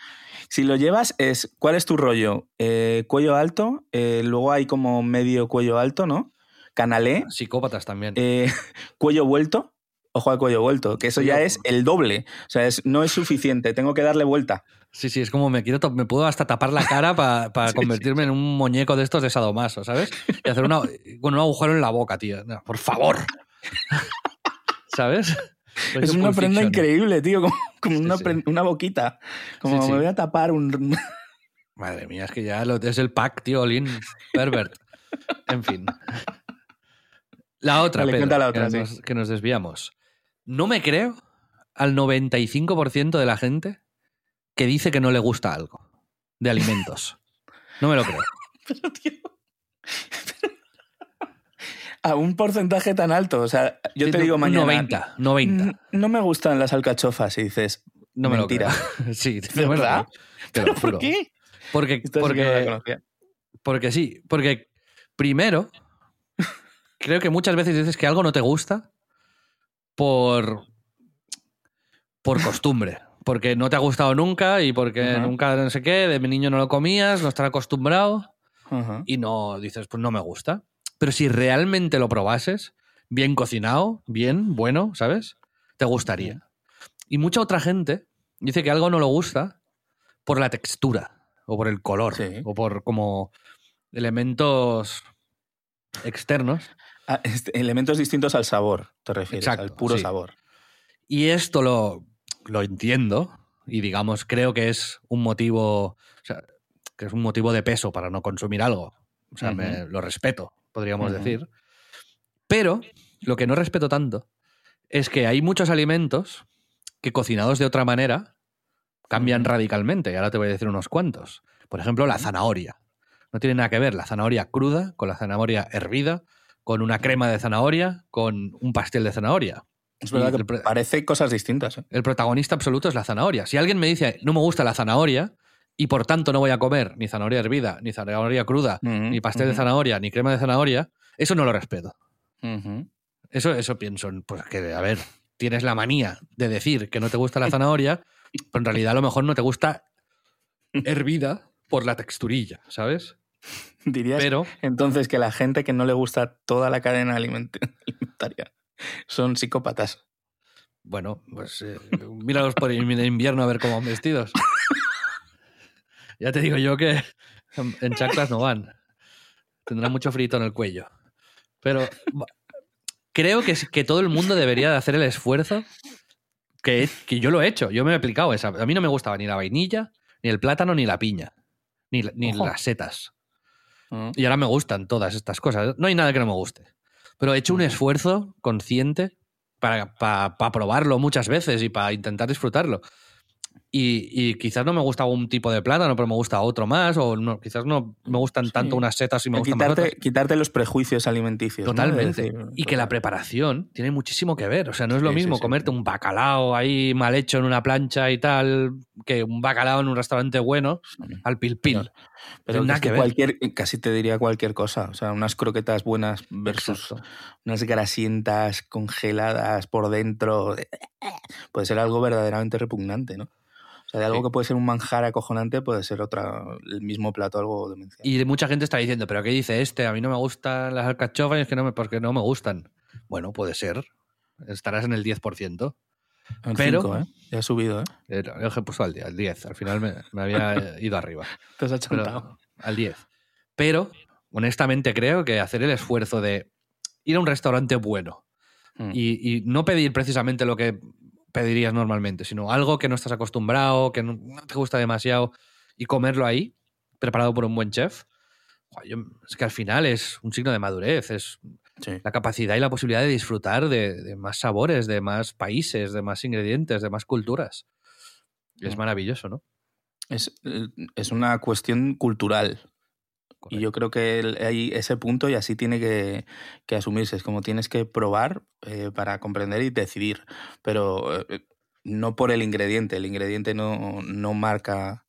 Si lo llevas, es ¿cuál es tu rollo? Eh, cuello alto, eh, luego hay como medio cuello alto, ¿no? Canalé. Psicópatas también. Eh, cuello vuelto. Ojo al cuello vuelto, que eso ya es el doble. O sea, es, no es suficiente, tengo que darle vuelta. Sí, sí, es como me quiero, me puedo hasta tapar la cara para pa sí, convertirme sí. en un muñeco de estos de sadomaso, ¿sabes? Y hacer una, con un agujero en la boca, tío. No, por favor. ¿Sabes? Es una prenda increíble, tío, como, como sí, una, una, boquita. Como me voy a tapar un... Madre mía, es que ya lo, es el pack, tío, Lin Pervert. en fin. La otra, Pedro, la otra que, nos, que nos desviamos. No me creo al 95% de la gente que dice que no le gusta algo de alimentos. No me lo creo. Pero, tío, a un porcentaje tan alto. O sea, yo sí, te digo mañana. 90, 90. No me gustan las alcachofas y dices. No me mentira. lo creo. Sí, ¿De verdad? Te ¿Pero por qué? Porque, porque, porque sí. Porque primero, creo que muchas veces dices que algo no te gusta por. por costumbre porque no te ha gustado nunca y porque uh -huh. nunca no sé qué, de mi niño no lo comías, no estar acostumbrado uh -huh. y no dices, pues no me gusta. Pero si realmente lo probases, bien cocinado, bien, bueno, ¿sabes? Te gustaría. Y mucha otra gente dice que algo no le gusta por la textura o por el color sí. o por como elementos externos. Ah, este, elementos distintos al sabor, te refieres, Exacto, al puro sí. sabor. Y esto lo, lo entiendo y digamos creo que es un motivo o sea, que es un motivo de peso para no consumir algo o sea uh -huh. me, lo respeto podríamos uh -huh. decir pero lo que no respeto tanto es que hay muchos alimentos que cocinados de otra manera cambian uh -huh. radicalmente y ahora te voy a decir unos cuantos por ejemplo la zanahoria no tiene nada que ver la zanahoria cruda con la zanahoria hervida con una crema de zanahoria con un pastel de zanahoria es verdad que parece cosas distintas. ¿eh? El protagonista absoluto es la zanahoria. Si alguien me dice no me gusta la zanahoria y por tanto no voy a comer ni zanahoria hervida, ni zanahoria cruda, uh -huh, ni pastel uh -huh. de zanahoria, ni crema de zanahoria, eso no lo respeto. Uh -huh. Eso, eso pienso, pues que, a ver, tienes la manía de decir que no te gusta la zanahoria, pero en realidad a lo mejor no te gusta hervida por la texturilla, ¿sabes? Dirías pero, entonces que la gente que no le gusta toda la cadena alimentaria son psicópatas. Bueno, pues eh, míralos por el invierno a ver cómo van vestidos. Ya te digo yo que en chaclas no van. Tendrán mucho frito en el cuello. Pero creo que, que todo el mundo debería de hacer el esfuerzo que, que yo lo he hecho. Yo me he aplicado esa. A mí no me gustaba ni la vainilla, ni el plátano, ni la piña. Ni, ni las setas. Uh -huh. Y ahora me gustan todas estas cosas. No hay nada que no me guste. Pero he hecho un esfuerzo consciente para, para, para probarlo muchas veces y para intentar disfrutarlo. Y, quizás no me gusta un tipo de plátano, pero me gusta otro más, o no, quizás no me gustan tanto unas setas y me gustan quitarte, más Quitarte los prejuicios alimenticios. Totalmente. y que la preparación tiene muchísimo que ver. O sea, no es lo mismo comerte un bacalao ahí mal hecho en una plancha y tal, que un bacalao en un restaurante bueno, al pil pil. Pero, nada que, cualquier, casi te diría cualquier cosa. O sea, unas croquetas buenas versus unas grasientas congeladas por dentro. Puede ser algo verdaderamente repugnante, ¿no? O sea, de algo que puede ser un manjar acojonante puede ser otra, el mismo plato algo demencial. Y mucha gente está diciendo, ¿pero qué dice este? A mí no me gustan las alcachofas y es que no me, porque no me gustan. Bueno, puede ser. Estarás en el 10%. pero, 5, ¿eh? Ya ha subido, ¿eh? eh yo he puesto al 10, al 10. Al final me, había ido arriba. Te has achantado. Al 10. Pero, honestamente, creo que hacer el esfuerzo de ir a un restaurante bueno mm. y, no pedir precisamente lo que pedirías normalmente, sino algo que no estás acostumbrado, que no, te gusta demasiado, y comerlo ahí, preparado por un buen chef, es que al final es un signo de madurez, es la capacidad y la posibilidad de disfrutar de, más sabores, de más países, de más ingredientes, de más culturas. Es mm. maravilloso, ¿no? Es, es una cuestión cultural. Y yo creo que hay ese punto y así tiene que, asumirse. Es como tienes que probar eh, para comprender y decidir. Pero eh, no por el ingrediente. El ingrediente no, no marca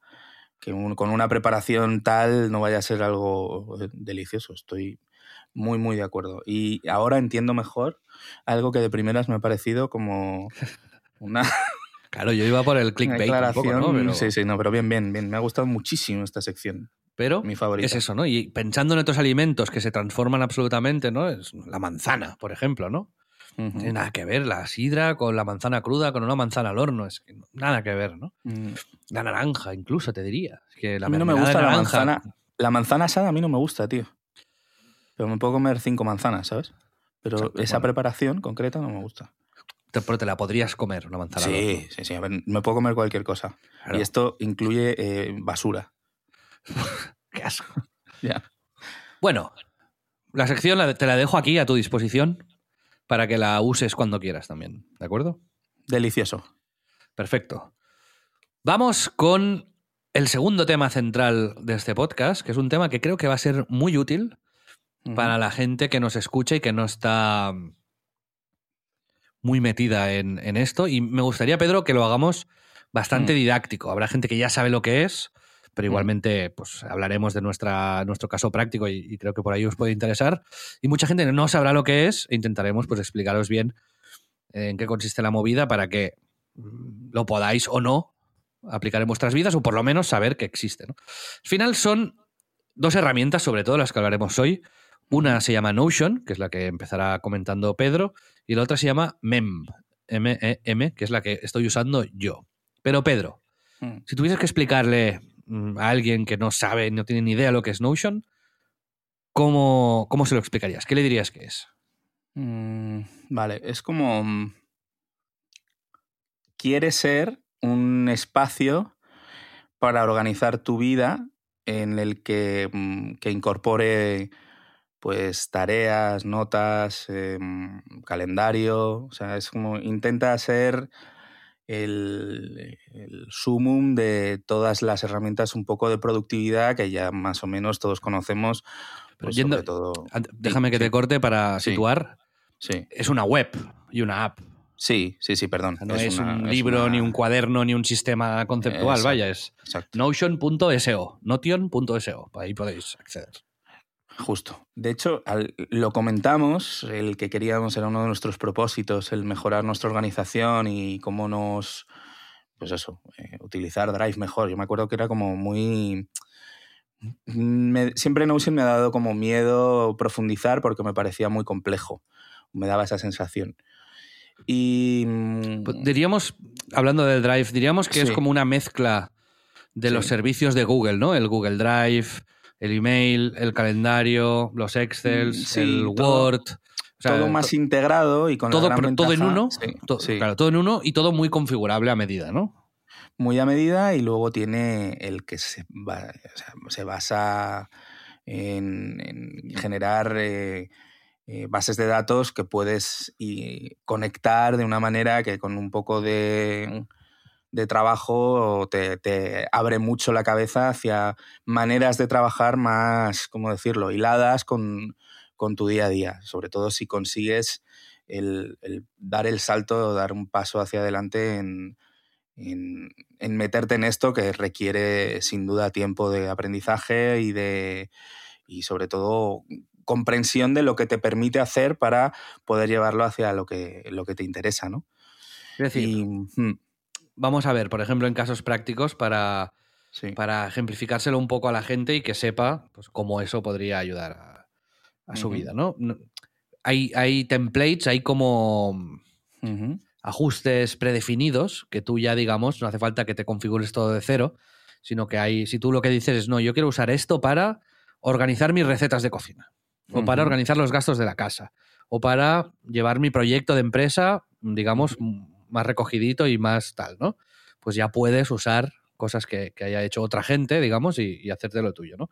que con una preparación tal no vaya a ser algo eh, delicioso. Estoy muy, muy de acuerdo. Y ahora entiendo mejor algo que de primeras me ha parecido como una... Claro, yo iba por el clickbait un Sí, sí, no, pero bien, bien, bien. Me ha gustado muchísimo esta sección. Pero es eso, ¿no? Y pensando en otros alimentos que se transforman absolutamente, ¿no? Es la manzana, por ejemplo, ¿no? No Tiene nada que ver la sidra con la manzana cruda, con una manzana al horno. Es que nada que ver, ¿no? Mm. La naranja, incluso, te diría. que la a mí no me gusta la manzana. La manzana asada a mí no me gusta, tío. Pero me puedo comer cinco manzanas, ¿sabes? Pero esa preparación concreta no me gusta. Pero te la podrías comer, una manzana. Sí, sí, sí. A ver, me puedo comer cualquier cosa. Y esto incluye eh, basura. Qué asco. Ya. Bueno, la sección te la dejo aquí a tu disposición para que la uses cuando quieras también. ¿De acuerdo? Delicioso. Perfecto. Vamos con el segundo tema central de este podcast, que es un tema que creo que va a ser muy útil para la gente que nos escucha y que no está muy metida en, en, esto. Y me gustaría, Pedro, que lo hagamos bastante mm. didáctico. Habrá gente que ya sabe lo que es, pero igualmente pues hablaremos de nuestra, nuestro caso práctico y, creo que por ahí os puede interesar. Y mucha gente no sabrá lo que es e intentaremos pues explicaros bien en qué consiste la movida para que mm, lo podáis o no aplicar en vuestras vidas o por lo menos saber que existe. Al final son dos herramientas, sobre todo las que hablaremos hoy. Una se llama Notion, que es la que empezará comentando Pedro, y la otra se llama MEM, M-E-M, que es la que estoy usando yo. Pero Pedro, mm. si tuvieses que explicarle a alguien que no sabe, no tiene ni idea lo que es Notion, ¿cómo, cómo se lo explicarías? ¿Qué le dirías que es? Mm, vale, es como... Mm, quiere ser un espacio para organizar tu vida en el que, incorpore pues tareas, notas, em, calendario, o sea, es como intenta ser el, sumum de todas las herramientas un poco de productividad que ya más o menos todos conocemos. Pues todo... Déjame que te corte para situar. Sí. Es una web y una app. Sí, sí, sí, perdón. no es, un libro, ni un cuaderno, ni un sistema conceptual, vaya, es notion.so, notion.so, ahí podéis acceder. Justo. De hecho, lo comentamos, el que queríamos era uno de nuestros propósitos, el mejorar nuestra organización y cómo nos, pues eso, eh, utilizar Drive mejor. Yo me acuerdo que era como muy... siempre Notion me ha dado como miedo profundizar porque me parecía muy complejo. Me daba esa sensación. Y... Pues diríamos, hablando del Drive, diríamos que es como una mezcla de los servicios de Google, ¿no? El Google Drive, el email, el calendario, los Excel, mm, el Word. todo más integrado y con todo, la gran todo en uno. Claro, todo en uno y todo muy configurable a medida, ¿no? Muy a medida y luego tiene el que se, se basa en, generar eh, eh, bases de datos que puedes y conectar de una manera que con un poco de de trabajo te, te, abre mucho la cabeza hacia maneras de trabajar más, ¿cómo decirlo?, hiladas con, con tu día a día, sobre todo si consigues el, el dar el salto, dar un paso hacia adelante en, en, en, meterte en esto que requiere sin duda tiempo de aprendizaje y de y sobre todo comprensión de lo que te permite hacer para poder llevarlo hacia lo que, lo que te interesa, ¿no? Es decir, y, hmm. Vamos a ver, por ejemplo, en casos prácticos para, sí. para ejemplificárselo un poco a la gente y que sepa pues, cómo eso podría ayudar a, a su uh -huh. vida, ¿no? Hay, hay, templates, hay como uh -huh. ajustes predefinidos que tú ya, digamos, no hace falta que te configures todo de cero, sino que hay, si tú lo que dices es, no, yo quiero usar esto para organizar mis recetas de cocina, o para uh -huh. organizar los gastos de la casa, o para llevar mi proyecto de empresa, digamos, más recogidito y más tal, ¿no? Pues ya puedes usar cosas que, que haya hecho otra gente, digamos, y, y, hacerte lo tuyo, ¿no?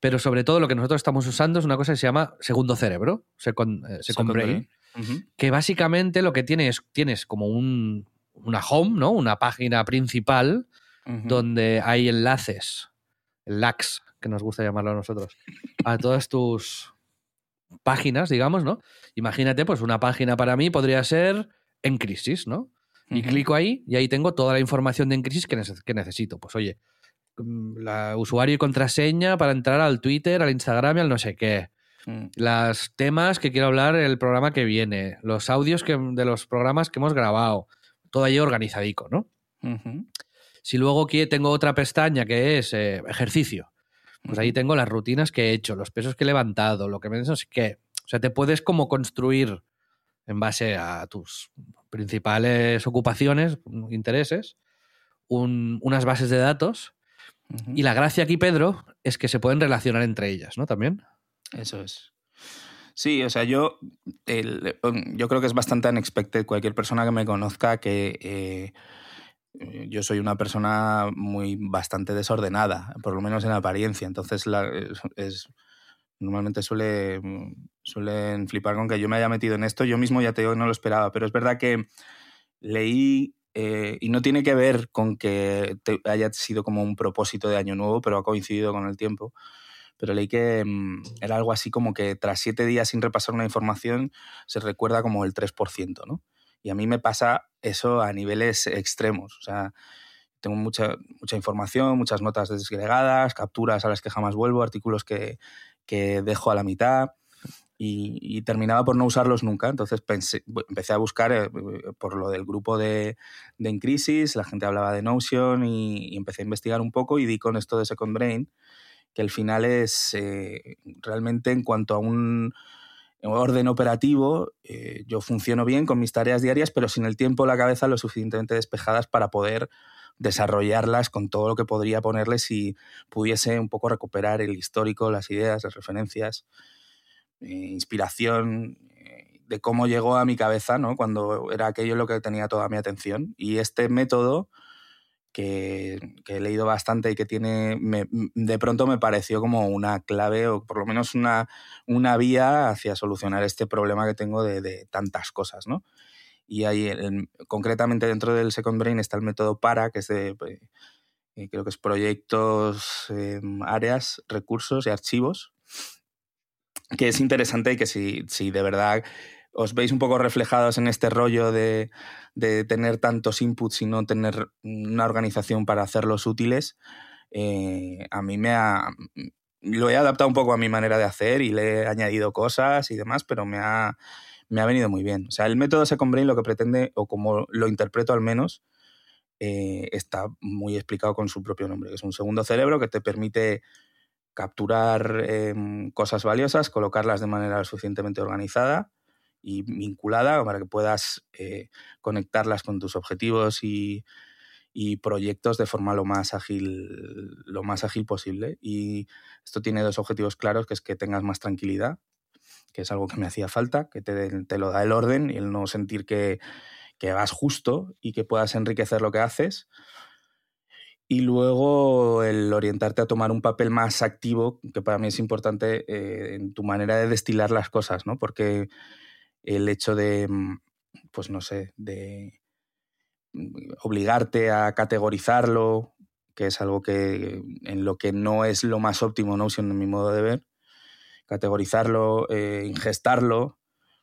Pero sobre todo lo que nosotros estamos usando es una cosa que se llama segundo cerebro, second, eh, second brain, uh -huh. que básicamente lo que tiene es, tienes como un, una home, ¿no? Una página principal uh -huh. donde hay enlaces, LAX, que nos gusta llamarlo a nosotros, a todas tus páginas, digamos, ¿no? Imagínate, pues una página para mí podría ser en crisis, ¿no? Y uh -huh. clico ahí y ahí tengo toda la información de en crisis que, neces que necesito. Pues oye, mm, la usuario y contraseña para entrar al Twitter, al Instagram y al no sé qué. Mm. Los temas que quiero hablar en el programa que viene, los audios que, de los programas que hemos grabado, todo ahí organizadico, ¿no? Uh -huh. Si luego tengo otra pestaña que es eh, ejercicio, pues ahí tengo las rutinas que he hecho, los pesos que he levantado, lo que me no sé qué. O sea, te puedes como construir en base a tus principales ocupaciones, intereses, un, unas bases de datos. Uh -huh. Y la gracia aquí, Pedro, es que se pueden relacionar entre ellas, ¿no? También. Eso es. Sí, o sea, yo, el, yo creo que es bastante unexpected cualquier persona que me conozca que eh, Eh, yo soy una persona muy bastante desordenada, por lo menos en apariencia. Entonces, la, es, es, normalmente suele, suelen flipar con que yo me haya metido en esto. Yo mismo ya te digo, no lo esperaba, pero es verdad que leí, eh, y no tiene que ver con que te haya sido como un propósito de año nuevo, pero ha coincidido con el tiempo. Pero leí que mmm, era algo así como que tras siete días sin repasar una información se recuerda como el 3%, ¿no? Y a mí me pasa eso a niveles extremos. O sea, tengo mucha, mucha información, muchas notas desgregadas, capturas a las que jamás vuelvo, artículos que, que dejo a la mitad y, terminaba por no usarlos nunca. Entonces pensé, empecé a buscar eh, por lo del grupo de, de En Crisis, la gente hablaba de Notion y, y, empecé a investigar un poco y di con esto de Second Brain, que al final es eh, realmente en cuanto a un en orden operativo, eh, yo funciono bien con mis tareas diarias, pero sin el tiempo la cabeza lo suficientemente despejadas para poder desarrollarlas con todo lo que podría ponerle si pudiese un poco recuperar el histórico, las ideas, las referencias, eh, inspiración, eh, de cómo llegó a mi cabeza, ¿no? Cuando era aquello lo que tenía toda mi atención. Y este método que, he leído bastante y que tiene, de pronto me pareció como una clave o por lo menos una, una vía hacia solucionar este problema que tengo de, de tantas cosas, ¿no? Y ahí, el, concretamente dentro del Second Brain está el método PARA, que es de, eh, creo que es proyectos, eh, áreas, recursos y archivos, que es interesante y que si, si de verdad os veis un poco reflejados en este rollo de, de tener tantos inputs y no tener una organización para hacerlos útiles, eh, a mí me ha... Lo he adaptado un poco a mi manera de hacer y le he añadido cosas y demás, pero me ha, me ha venido muy bien. O sea, el método Second Brain lo que pretende, o como lo interpreto al menos, eh, está muy explicado con su propio nombre, que es un segundo cerebro que te permite capturar eh, cosas valiosas, colocarlas de manera suficientemente organizada y vinculada para que puedas eh, conectarlas con tus objetivos y, y, proyectos de forma lo más ágil lo más ágil posible y esto tiene dos objetivos claros que es que tengas más tranquilidad que es algo que me hacía falta que te, te lo da el orden y el no sentir que, que vas justo y que puedas enriquecer lo que haces y luego el orientarte a tomar un papel más activo, que para mí es importante eh, en tu manera de destilar las cosas, ¿no? Porque el hecho de, mm, pues no sé, de, obligarte a categorizarlo, que es algo que en lo que no es lo más óptimo Notion en mi modo de ver, categorizarlo, eh, ingestarlo,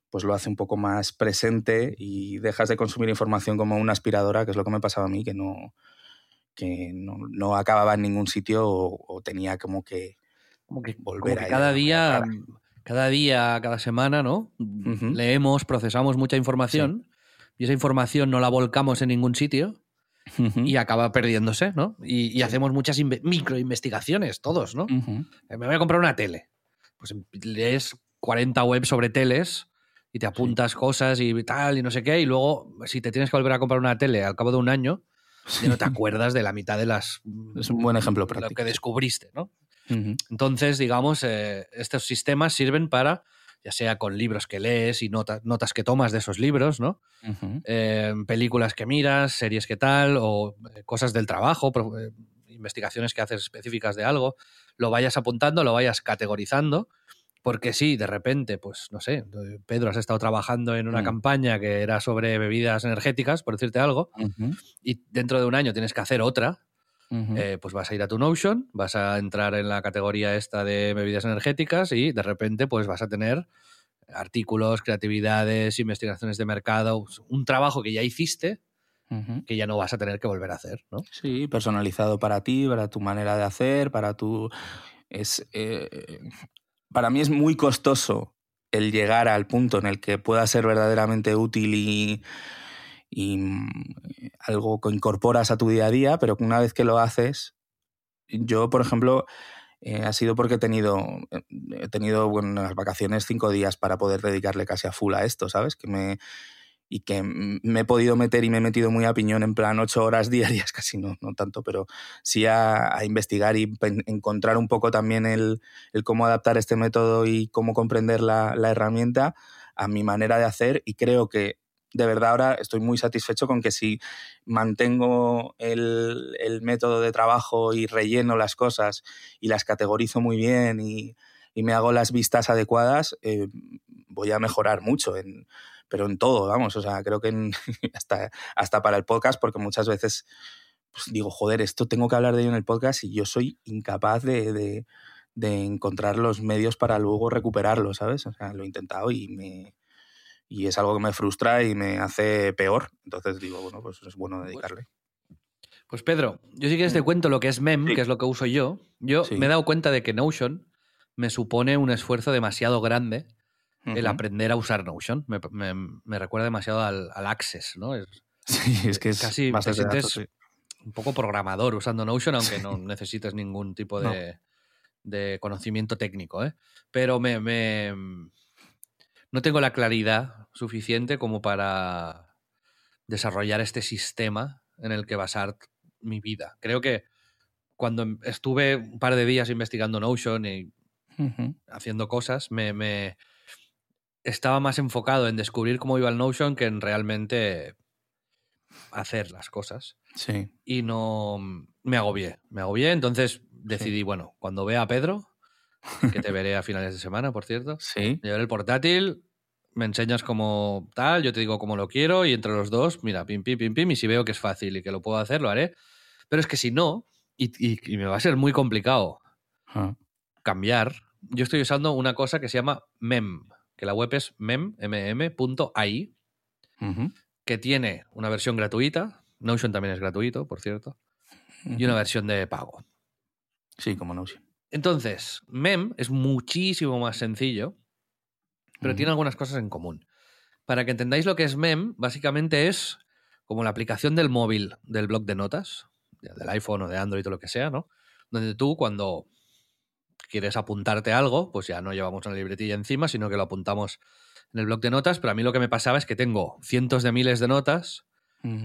pues lo hace un poco más presente y dejas de consumir información como una aspiradora, que es lo que me pasaba a mí, que no, que no, acababa en ningún sitio o, tenía como que, como que volver a cada día cada día, cada semana, ¿no? Leemos, procesamos mucha información y esa información no la volcamos en ningún sitio y acaba perdiéndose, ¿no? Y, hacemos muchas microinvestigaciones, todos, ¿no? Eh, me voy a comprar una tele. Pues lees 40 webs sobre teles y te apuntas cosas y tal y no sé qué, y luego si te tienes que volver a comprar una tele al cabo de un año, ya no te acuerdas de la mitad de las... Es un buen ejemplo práctico. Lo que descubriste, ¿no? Entonces, digamos, eh, estos sistemas sirven para, ya sea con libros que lees y notas que tomas de esos libros, ¿no? Eh, películas que miras, series que tal, o eh, cosas del trabajo, investigaciones que haces específicas de algo, lo vayas apuntando, lo vayas categorizando. Porque sí, de repente, pues no sé, Pedro has estado trabajando en una mm. campaña que era sobre bebidas energéticas, por decirte algo, y dentro de un año tienes que hacer otra eh, pues vas a ir a tu Notion, vas a entrar en la categoría esta de bebidas energéticas y de repente pues vas a tener artículos, creatividades, investigaciones de mercado, un trabajo que ya hiciste que ya no vas a tener que volver a hacer, ¿no? Sí, personalizado para ti, para tu manera de hacer, para tu... Es, eh, para mí es muy costoso el llegar al punto en el que pueda ser verdaderamente útil y y mm, algo que incorporas a tu día a día, pero una vez que lo haces, yo, por ejemplo, eh, ha sido porque he tenido, eh, he tenido bueno, en las vacaciones cinco días para poder dedicarle casi a full a esto, ¿sabes? Que me, y que me he podido meter y me he metido muy a piñón en plan ocho horas diarias, casi no, no tanto, pero sí a, investigar y encontrar un poco también el, el, cómo adaptar este método y cómo comprender la, la herramienta a mi manera de hacer. Y creo que de verdad ahora estoy muy satisfecho con que si mantengo el, método de trabajo y relleno las cosas y las categorizo muy bien y, me hago las vistas adecuadas, eh, voy a mejorar mucho, en, pero en todo, vamos, o sea, creo que hasta, hasta para el podcast, porque muchas veces pues, digo, joder, esto tengo que hablar de ello en el podcast y yo soy incapaz de, de encontrar los medios para luego recuperarlo, ¿sabes? O sea, lo he intentado y me, y es algo que me frustra y me hace peor. Entonces digo, bueno, pues es bueno pues dedicarle. Pues, Pedro, yo sí que te cuento lo que es MEM, que es lo que uso yo. Yo me he dado cuenta de que Notion me supone un esfuerzo demasiado grande el aprender a usar Notion. Me, recuerda demasiado al, Access, ¿no? Es, sí, es que es casi más un poco programador usando Notion, aunque no necesites ningún tipo de, de conocimiento técnico, ¿eh? Pero me, no tengo la claridad suficiente como para desarrollar este sistema en el que basar mi vida. Creo que cuando estuve un par de días investigando Notion y haciendo cosas, me, estaba más enfocado en descubrir cómo iba el Notion que en realmente hacer las cosas. Sí. Y no me agobié. Me agobié, entonces decidí, bueno, cuando vea a Pedro, que te veré a finales de semana, por cierto. Sí. Llevaré el portátil, me enseñas como tal, yo te digo cómo lo quiero y entre los dos, mira, pim, pim, pim, pim, y si veo que es fácil y que lo puedo hacer, lo haré. Pero es que si no, y, me va a ser muy complicado cambiar, yo estoy usando una cosa que se llama mem, que la web es mem, mm.ai, que tiene una versión gratuita, Notion también es gratuito, por cierto, y una versión de pago. Sí, como Notion. Entonces, mem es muchísimo más sencillo pero tiene algunas cosas en común. Para que entendáis lo que es MEM, básicamente es como la aplicación del móvil del blog de notas, del iPhone o de Android o lo que sea, ¿no? Donde tú cuando quieres apuntarte algo, pues ya no llevamos una libretilla encima, sino que lo apuntamos en el blog de notas, pero a mí lo que me pasaba es que tengo cientos de miles de notas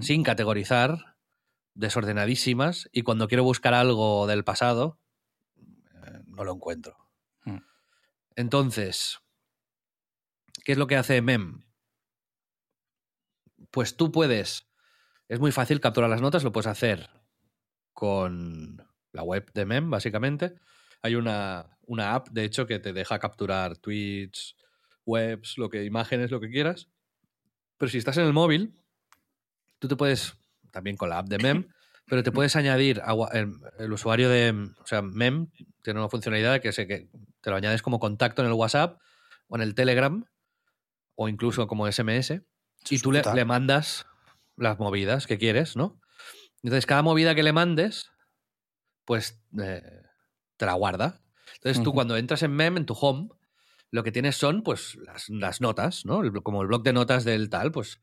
sin categorizar, desordenadísimas, y cuando quiero buscar algo del pasado, eh, no lo encuentro. Mm. Entonces, ¿Qué es lo que hace MEM? Pues tú puedes, es muy fácil capturar las notas, lo puedes hacer con la web de MEM, básicamente. Hay una, una app, de hecho, que te deja capturar tweets, webs, lo que, imágenes, lo que quieras. Pero si estás en el móvil, tú te puedes también con la app de Mem, pero te puedes añadir el, usuario de, o sea, Mem tiene una funcionalidad que, sé que te lo añades como contacto en el WhatsApp o en el Telegram o incluso como SMS y tú le, le, mandas las movidas que quieres, ¿no? Entonces, cada movida que le mandes, pues eh, te la guarda. Entonces, tú cuando entras en Mem, en tu home, lo que tienes son pues las, notas, ¿no? como el blog de notas del tal, pues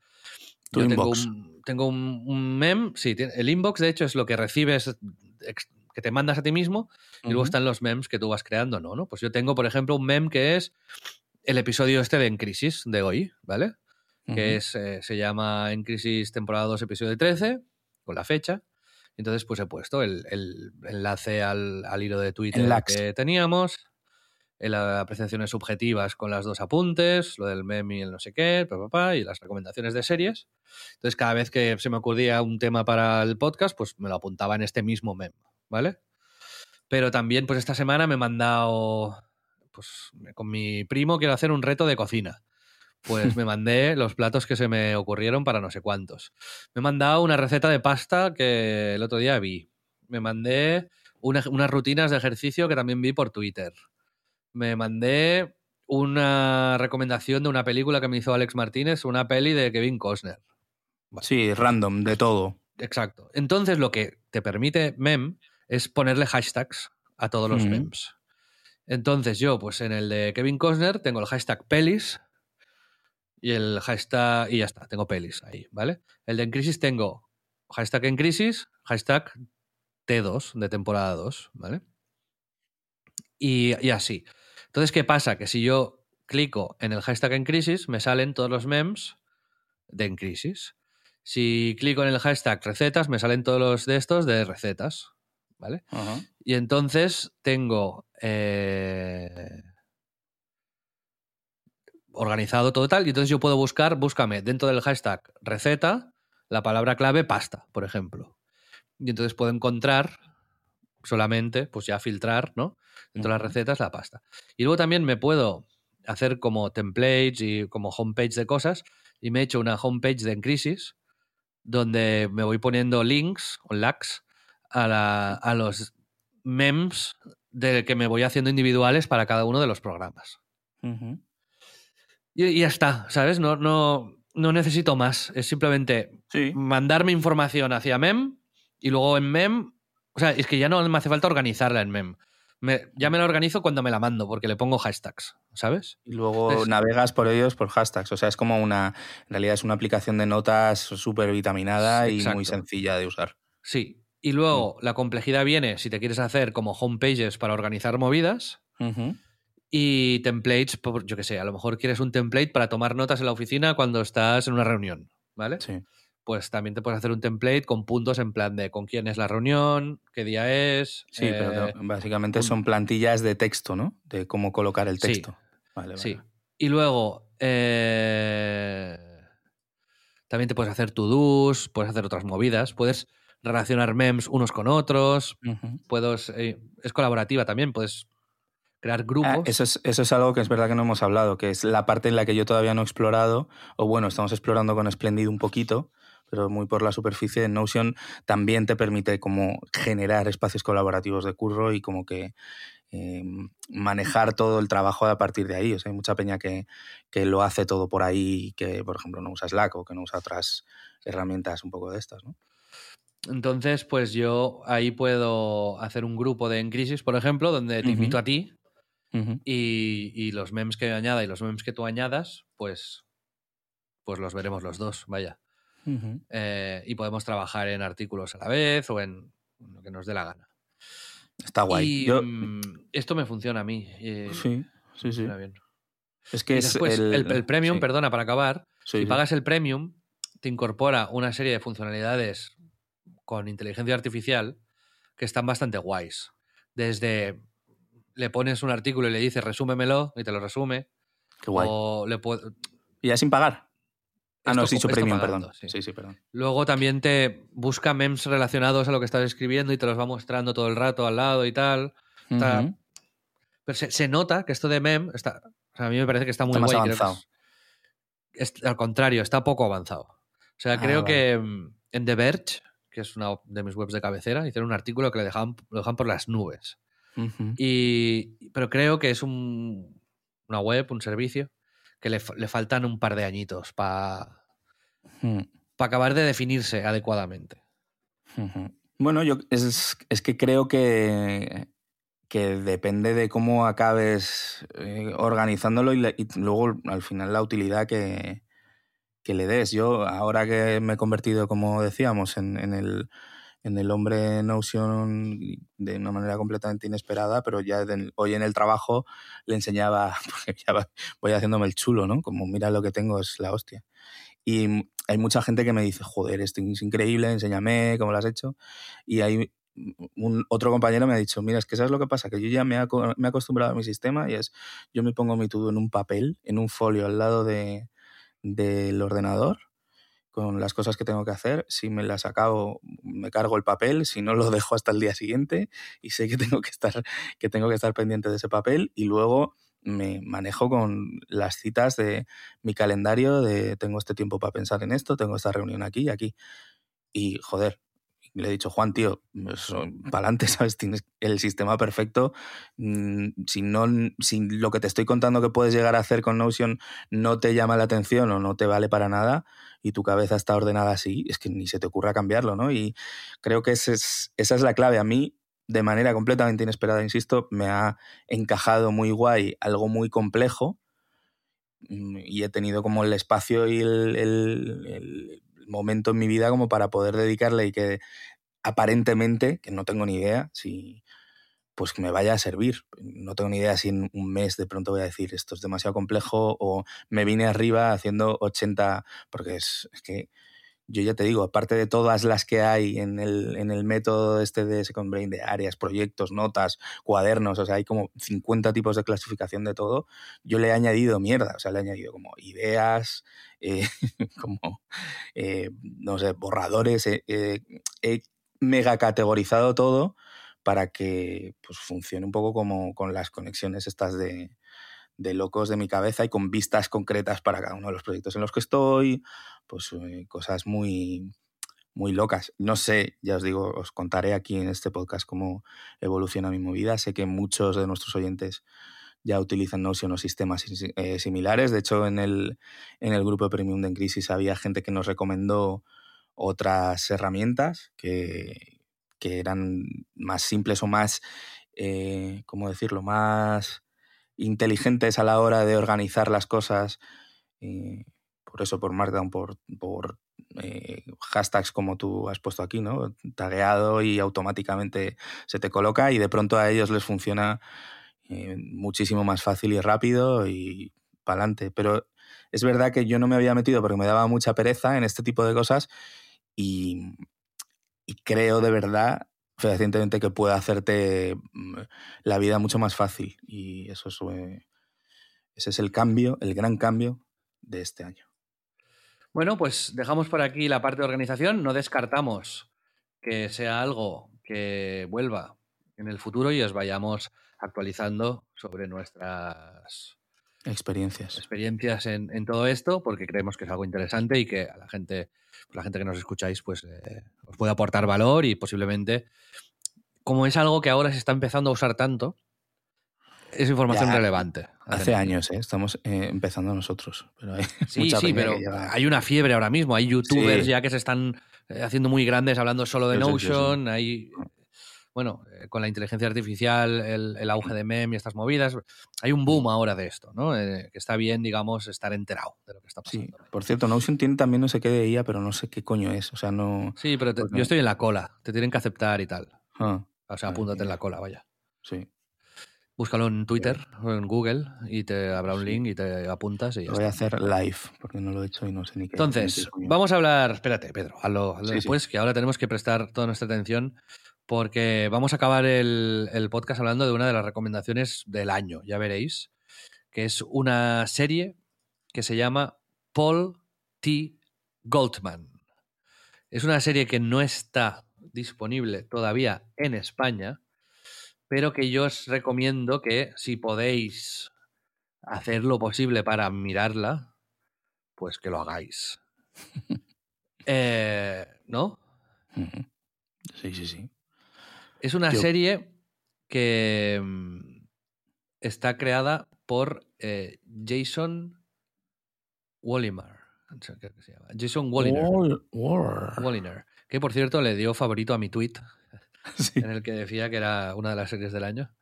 tu yo tengo, un, tengo un, mem, sí, el inbox de hecho es lo que recibes que te mandas a ti mismo y luego están los memes que tú vas creando, ¿no? ¿no? Pues yo tengo, por ejemplo, un mem que es el episodio este de En Crisis de hoy, ¿vale? Que es, eh, se llama En Crisis temporada 2, episodio 13, con la fecha. Entonces, pues he puesto el, enlace al, hilo de Twitter que teníamos, las apreciaciones subjetivas con las dos apuntes, lo del meme y el no sé qué, papá, y las recomendaciones de series. Entonces, cada vez que se me ocurría un tema para el podcast, pues me lo apuntaba en este mismo meme, ¿vale? Pero también, pues esta semana me he mandado, pues con mi primo quiero hacer un reto de cocina. Pues me mandé los platos que se me ocurrieron para no sé cuántos. Me he mandado una receta de pasta que el otro día vi. Me mandé unas rutinas de ejercicio que también vi por Twitter. Me mandé una recomendación de una película que me hizo Alex Martínez, una peli de Kevin Costner. Sí, random, de todo. Exacto. Entonces lo que te permite Mem es ponerle hashtags a todos los memes. Entonces yo, pues en el de Kevin Costner tengo el hashtag pelis y el hashtag, y ya está, tengo pelis ahí, ¿vale? El de En Crisis tengo hashtag En Crisis, hashtag T2 de temporada 2, ¿vale? Y, y, así. Entonces, ¿qué pasa? Que si yo clico en el hashtag En Crisis, me salen todos los memes de En Crisis. Si clico en el hashtag recetas, me salen todos los de estos de recetas, ¿vale? Y entonces tengo... Eh, organizado todo tal, y entonces yo puedo buscar, búscame dentro del hashtag receta la palabra clave pasta, por ejemplo. Y entonces puedo encontrar solamente, pues ya filtrar, ¿no? Dentro de las recetas la pasta. Y luego también me puedo hacer como templates y como homepage de cosas, y me he hecho una homepage de En Crisis, donde me voy poniendo links o lags a, a los memes de que me voy haciendo individuales para cada uno de los programas. Y, ya está, ¿sabes? No, no, no necesito más. Es simplemente mandarme información hacia MEM y luego en MEM. O sea, es que ya no me hace falta organizarla en MEM. ya me la organizo cuando me la mando, porque le pongo hashtags, ¿sabes? Y luego navegas por ellos por hashtags. O sea, es como una. En realidad es una aplicación de notas súper vitaminada y muy sencilla de usar. Sí. Y luego mm. la complejidad viene si te quieres hacer como homepages para organizar movidas. Y templates, yo qué sé, a lo mejor quieres un template para tomar notas en la oficina cuando estás en una reunión, ¿vale? Sí. Pues también te puedes hacer un template con puntos en plan de con quién es la reunión, qué día es. Sí, pero eh, básicamente son plantillas de texto, ¿no? De cómo colocar el texto. Sí. Vale, sí. Y luego, eh, también te puedes hacer to-dos, puedes hacer otras movidas, puedes relacionar memes unos con otros, puedes, eh, es colaborativa también, puedes crear ah, grupos. eso, es, eso es algo que es verdad que no hemos hablado, que es la parte en la que yo todavía no he explorado, o bueno, estamos explorando con Splendid un poquito, pero muy por la superficie. Notion también te permite como generar espacios colaborativos de curro y como que em, manejar todo el trabajo a partir de ahí. O sea, hay mucha peña que, que lo hace todo por ahí, que por ejemplo no usa Slack o que no usa otras herramientas un poco de estas, ¿no? Entonces, pues yo ahí puedo hacer un grupo de En Crisis, por ejemplo, donde te invito a ti y, los memes que añada y los memes que tú añadas, pues, pues los veremos los dos, vaya. Eh, y podemos trabajar en artículos a la vez o en lo que nos dé la gana. Está guay. Mm, esto me funciona a mí. Eh, sí, sí, sí. Bien. Es que es el, premium, perdona, para acabar, si pagas el premium, te incorpora una serie de funcionalidades con inteligencia artificial que están bastante guays. Desde le pones un artículo y le dices resúmemelo y te lo resume. Qué guay. O le ¿Y ya sin pagar? Ah, no, sí, su premium, perdón. Sí. sí. perdón. Luego también te busca memes relacionados a lo que estás escribiendo y te los va mostrando todo el rato al lado y tal. Pero se, nota que esto de mem está. a mí me parece que está muy avanzado. al contrario, está poco avanzado. O sea, ah, creo que, en The Verge, que es una de mis webs de cabecera, hicieron un artículo que le dejaban, lo dejaban por las nubes. Y, pero creo que es un, una web, un servicio, que le, le faltan un par de añitos para Hmm. acabar de definirse adecuadamente. Bueno, yo es, es que creo que, que depende de cómo acabes eh, organizándolo y, la- y luego al final la utilidad que, que le des. Yo ahora que me he convertido, como decíamos, en, en el, en el hombre Notion de una manera completamente inesperada, pero ya hoy en el trabajo le enseñaba, porque ya va- voy haciéndome el chulo, ¿no? Como mira lo que tengo, es la hostia. Y hay mucha gente que me dice, joder, esto es increíble, enséñame cómo lo has hecho. Y hay un, otro compañero me ha dicho, mira, es que ¿sabes lo que pasa? Que yo ya me me he acostumbrado a mi sistema y es, yo me pongo mi todo en un papel, en un folio al lado de, del ordenador con las cosas que tengo que hacer. Si me las acabo, me cargo el papel, si no lo dejo hasta el día siguiente y sé que tengo que estar, que tengo que estar pendiente de ese papel y luego me manejo con las citas de mi calendario de tengo este tiempo para pensar en esto, tengo esta reunión aquí y aquí. Y joder, le he dicho, Juan, tío, para adelante, ¿sabes? Tienes el sistema perfecto. Mm, Si, no, si lo que te estoy contando que puedes llegar a hacer con Notion no te llama la atención o no te vale para nada y tu cabeza está ordenada así, es que ni se te ocurra cambiarlo, ¿no? Y creo que es, esa es la clave. A mí, de manera completamente inesperada, insisto, me ha encajado muy guay algo muy complejo mm, y he tenido como el espacio y el momento en mi vida como para poder dedicarle y que aparentemente, que no tengo ni idea, si pues me vaya a servir. No tengo ni idea si en un mes de pronto voy a decir esto es demasiado complejo o me vine arriba haciendo 80, porque es que yo ya te digo, aparte de todas las que hay en el, en el método este de Second Brain, de áreas, proyectos, notas, cuadernos, o sea, hay como 50 tipos de clasificación de todo, yo le he añadido mierda, o sea, le he añadido como ideas, eh, como, eh, no sé, borradores, eh, eh, he mega categorizado todo para que pues, funcione un poco como con las conexiones estas de, de locos de mi cabeza y con vistas concretas para cada uno de los proyectos en los que estoy, pues eh, cosas muy, muy locas. No sé, ya os digo, os contaré aquí en este podcast cómo evoluciona mi movida. Sé que muchos de nuestros oyentes ya utilizan Notion o sistemas eh, similares. De hecho, en el, en el grupo Premium de En Crisis había gente que nos recomendó otras herramientas que, que eran más simples o más, eh, ¿cómo decirlo?, más inteligentes a la hora de organizar las cosas. Por eso, por Markdown, por, eh, hashtags como tú has puesto aquí, ¿no? Tagueado y automáticamente se te coloca y de pronto a ellos les funciona eh, muchísimo más fácil y rápido y para adelante. Pero es verdad que yo no me había metido porque me daba mucha pereza en este tipo de cosas y, y creo de verdad fehacientemente que puede hacerte mm, la vida mucho más fácil. Y eso es, eh, ese es el cambio, el gran cambio de este año. Bueno, pues dejamos por aquí la parte de organización. No descartamos que sea algo que vuelva en el futuro y os vayamos actualizando sobre nuestras experiencias, experiencias en, en todo esto, porque creemos que es algo interesante y que a la gente, la gente que nos escucháis, pues eh, os puede aportar valor y posiblemente, como es algo que ahora se está empezando a usar tanto, es información Ya, relevante. Hace años, ¿eh? estamos eh, empezando nosotros. Pero hay Sí, sí, pero lleva- hay una fiebre ahora mismo. Hay youtubers Sí. ya que se están eh, haciendo muy grandes hablando solo de Sí, sí, sí, sí. Notion. Hay, bueno, eh, con la inteligencia artificial, el, el auge de mem y estas movidas. Hay un boom ahora de esto, ¿no? Eh, que está bien, digamos, estar enterado de lo que está Sí, pasando. por cierto, Notion tiene también no sé qué de IA, pero no sé qué coño es. O sea, no. Sí, pero te- yo estoy en la cola. Te tienen que aceptar y tal. Ah, O sea, apúntate en la cola, vaya. sí. Búscalo en Twitter o en Google y te habrá un link y te apuntas y ya Lo voy a hacer live, porque no lo he hecho y no sé ni qué. Entonces, ni qué coño. vamos a hablar. Espérate, Pedro, hazlo, hazlo Sí, sí. después, que ahora tenemos que prestar toda nuestra atención porque vamos a acabar el, el podcast hablando de una de las recomendaciones del año, ya veréis, que es una serie que se llama Paul T. Goldman. Es una serie que no está disponible todavía en España, pero que yo os recomiendo que si podéis hacer lo posible para mirarla, pues que lo hagáis. Eh, ¿No? Sí, sí, sí. Es una Yo- serie que mm, está creada por eh, Jason llama. Jason Walliner. Wall- War. Walliner, Que por cierto le dio favorito a mi tweet Sí. en el que decía que era una de las series del año.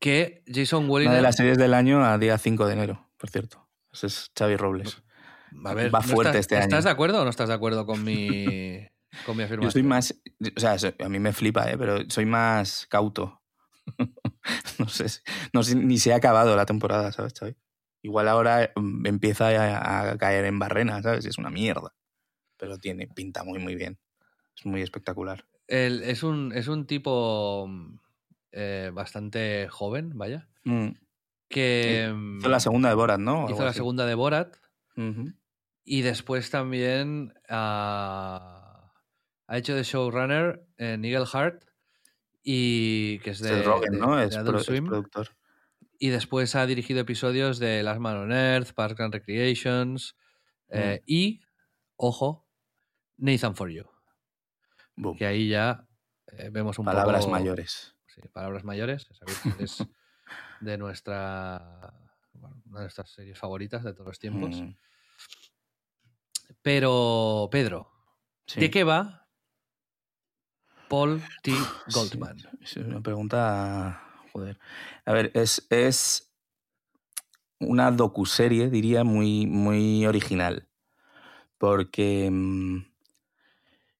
Que Jason Una Walliner. de las series del año a día 5 de enero, por cierto. Ese es Xavi Robles. A ver, va ¿no fuerte estás, este año. ¿Estás de acuerdo o no estás de acuerdo con mi, con mi afirmación? Yo soy más, o sea, a mí me flipa, ¿eh? pero soy más cauto. no sé, no sé, ni se ha acabado la temporada, ¿sabes, Xavi? Igual ahora mm, empieza a, a caer en barrena, ¿sabes? Es una mierda. Pero tiene pinta muy, muy bien. Es muy espectacular. El- es, un, es un tipo mm, eh, bastante joven, vaya. Mm. Que mm, Hizo la segunda de Borat, ¿no? Hizo la así. segunda de Borat. Y después también ah, ha hecho de showrunner en Eagle Heart. Y que es de, de- ¿no? de Es, pro- es productor. Y después ha dirigido episodios de Last Man on Earth, Parks and Recreations. eh, Mm. Y, ojo, Nathan for You. Boom. Que ahí ya eh, vemos un Palabras poco. mayores. Sí, palabras mayores. Es de nuestra. bueno, una de nuestras series favoritas de todos los tiempos. Mm, Pero, Pedro, sí. ¿de qué va Paul T. Sí, Goldman? Es una pregunta. Joder. A ver, es, es una docuserie, diría, muy, muy original. Porque mm,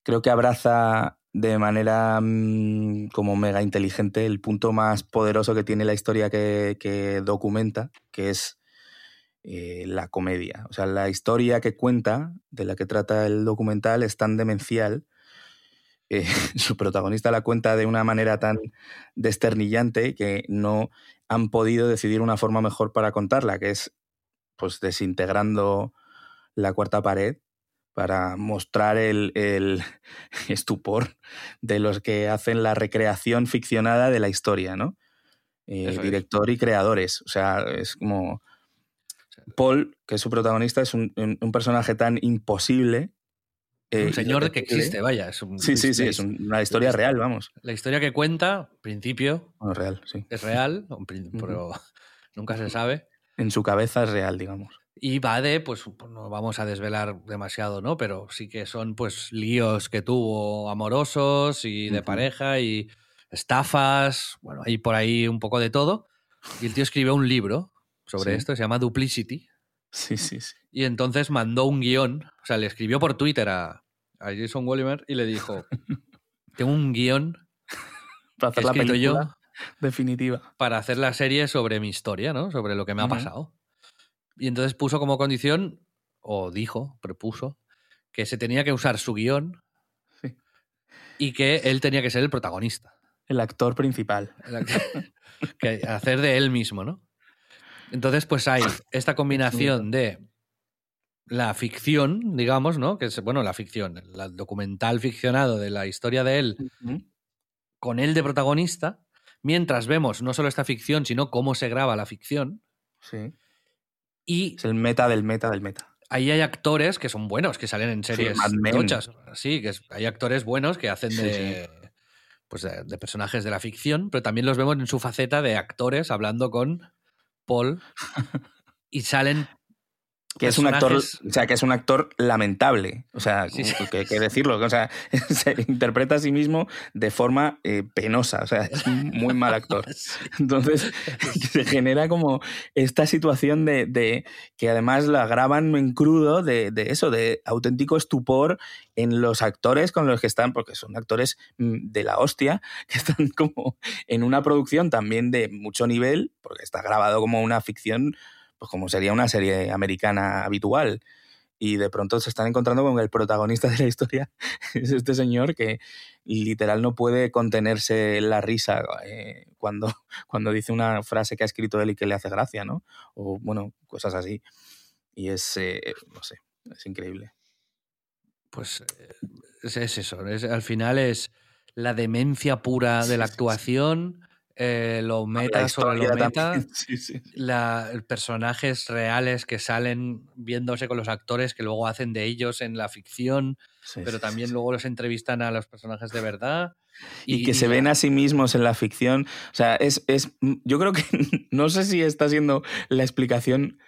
creo que abraza de manera mm, como mega inteligente el punto más poderoso que tiene la historia que, que documenta, que es eh, la comedia. O sea, la historia que cuenta, de la que trata el documental, es tan demencial eh, su protagonista la cuenta de una manera tan desternillante que no han podido decidir una forma mejor para contarla, que es pues desintegrando la cuarta pared para mostrar el, el estupor de los que hacen la recreación ficcionada de la historia, ¿no? Eh, director y creadores. O sea, es como... Paul, que es su protagonista, es un, un- un personaje tan imposible. eh, un señor que existe, vaya. Es un- Sí, sí, sí, es un- una historia real, vamos. La historia que cuenta, en principio, Bueno, real, sí. es real, pero nunca se sabe. En su cabeza es real, digamos. Y va de, pues pues no vamos a desvelar demasiado, ¿no? Pero sí que son pues líos que tuvo amorosos y de pareja y estafas, bueno, hay por ahí un poco de todo. Y el tío escribió un libro sobre Sí. esto, se llama Duplicity. Sí, sí, sí. Y entonces mandó un guion, o sea, le escribió por Twitter a, a Jason Wallimer y le dijo, tengo un guion Para que hacer la yo película definitiva. para hacer la serie sobre mi historia, ¿no? Sobre lo que me ha pasado. Y entonces puso como condición, o dijo, propuso, que se tenía que usar su guion Sí. y que él tenía que ser el protagonista. El actor principal. El act- que hacer de él mismo, ¿no? Entonces, pues hay esta combinación de la ficción, digamos, ¿no? Que es, bueno, la ficción, el documental ficcionado de la historia de él con él de protagonista, mientras vemos no solo esta ficción, sino cómo se graba la ficción. Sí. Y Es el meta del meta del meta. ahí hay actores que son buenos, que salen en series tochas. Sí, que es- hay actores buenos que hacen Sí, de, Pues de, de personajes de la ficción, pero también los vemos en su faceta de actores hablando con Paul y salen Que es un actor, o sea, que es un actor lamentable. O sea, Sí, sí. que hay que decirlo. O sea, se interpreta a sí mismo de forma eh, penosa. O sea, es un muy mal actor. Entonces, se genera como esta situación de, de- que además la graban en crudo de, de eso, de auténtico estupor en los actores con los que están, porque son actores mm, de la hostia, que están como en una producción también de mucho nivel, porque está grabado como una ficción, pues como sería una serie americana habitual. Y de pronto se están encontrando con el protagonista de la historia es este señor que literal no puede contenerse la risa eh, cuando, cuando dice una frase que ha escrito él y que le hace gracia, ¿no? O bueno, cosas así. Y es, eh, no sé, es increíble. Pues eh, es, es eso. es- al final es la demencia pura de la actuación, eh, lo meta sobre lo meta, La, personajes reales que salen viéndose con los actores que luego hacen de ellos en la ficción, pero también luego los entrevistan a los personajes de verdad. Y, que se ven a sí mismos en la ficción. O sea, es, es yo creo que no sé si está siendo la explicación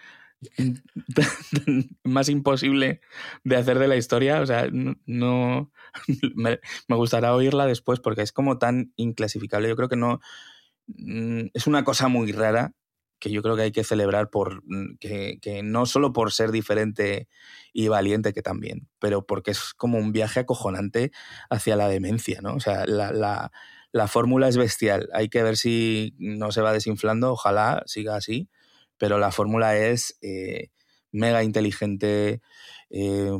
más imposible de hacer de la historia. O sea, no. Me, me, gustará oírla después porque es como tan inclasificable. Yo creo que no. Mm, es una cosa muy rara que yo creo que hay que celebrar por mm, que, que, no solo por ser diferente y valiente que también, pero porque es como un viaje acojonante hacia la demencia, ¿no? O sea, la, la, la fórmula es bestial. Hay que ver si no se va desinflando, ojalá siga así, pero la fórmula es eh, mega inteligente eh,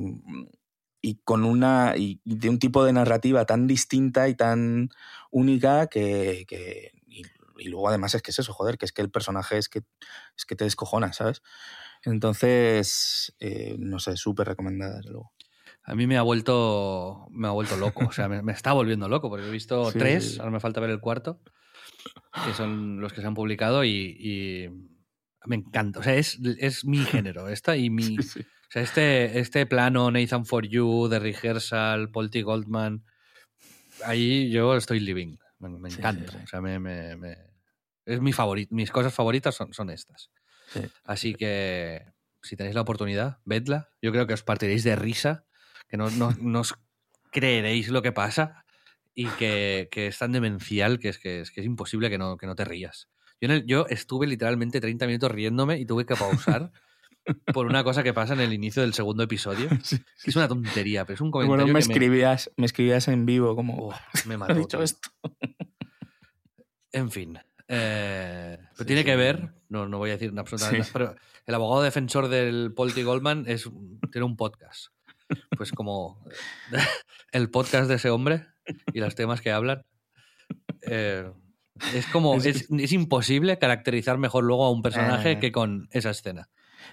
y con una y de un tipo de narrativa tan distinta y tan única que, que y, luego además es que es eso, joder, que es que el personaje es que, es que te descojona, ¿sabes? Entonces, eh, no sé, súper recomendada, desde luego. A mí me ha vuelto, me ha vuelto loco, o sea, me, está volviendo loco, porque he visto tres, ahora me falta ver el cuarto, que son los que se han publicado y me encanta. O sea, es, es mi género, esta y mi. O sea, este, este plano Nathan for You, de Rehearsal, T. Goldman. Ahí yo estoy living. Me, encanta. o sea, me, me, es mi favorito. Mis cosas favoritas son, son estas. Así que si tenéis la oportunidad, vedla. Yo creo que os partiréis de risa, que no, no, no os creeréis lo que pasa y que, que, es tan demencial que es que es, que es imposible que no, que no te rías. Yo, estuve literalmente 30 minutos riéndome y tuve que pausar por una cosa que pasa en el inicio del segundo episodio. Es una tontería, pero es un comentario. Bueno, me, escribías, me... escribías en vivo como. me mató. dicho esto. En fin. Eh, pero tiene que ver, no, no voy a decir absolutamente nada, pero el abogado defensor del T. Goldman es, tiene un podcast. Pues como el podcast de ese hombre y los temas que hablan. Eh, es como, es, imposible caracterizar mejor luego a un personaje eh. que con esa escena.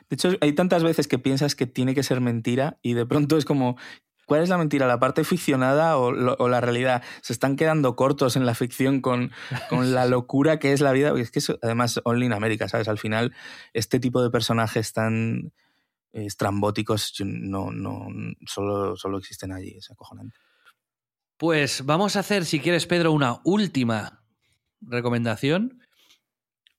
De hecho, hay tantas veces que piensas que tiene que ser mentira y de pronto es como, ¿cuál es la mentira? ¿La parte ficcionada o, la realidad? Se están quedando cortos en la ficción con, con la locura que es la vida. Es que eso, además, Only in America, ¿sabes? Al final, este tipo de personajes tan estrambóticos no, no, solo, solo existen allí, es acojonante. Pues vamos a hacer, si quieres, Pedro, una última recomendación.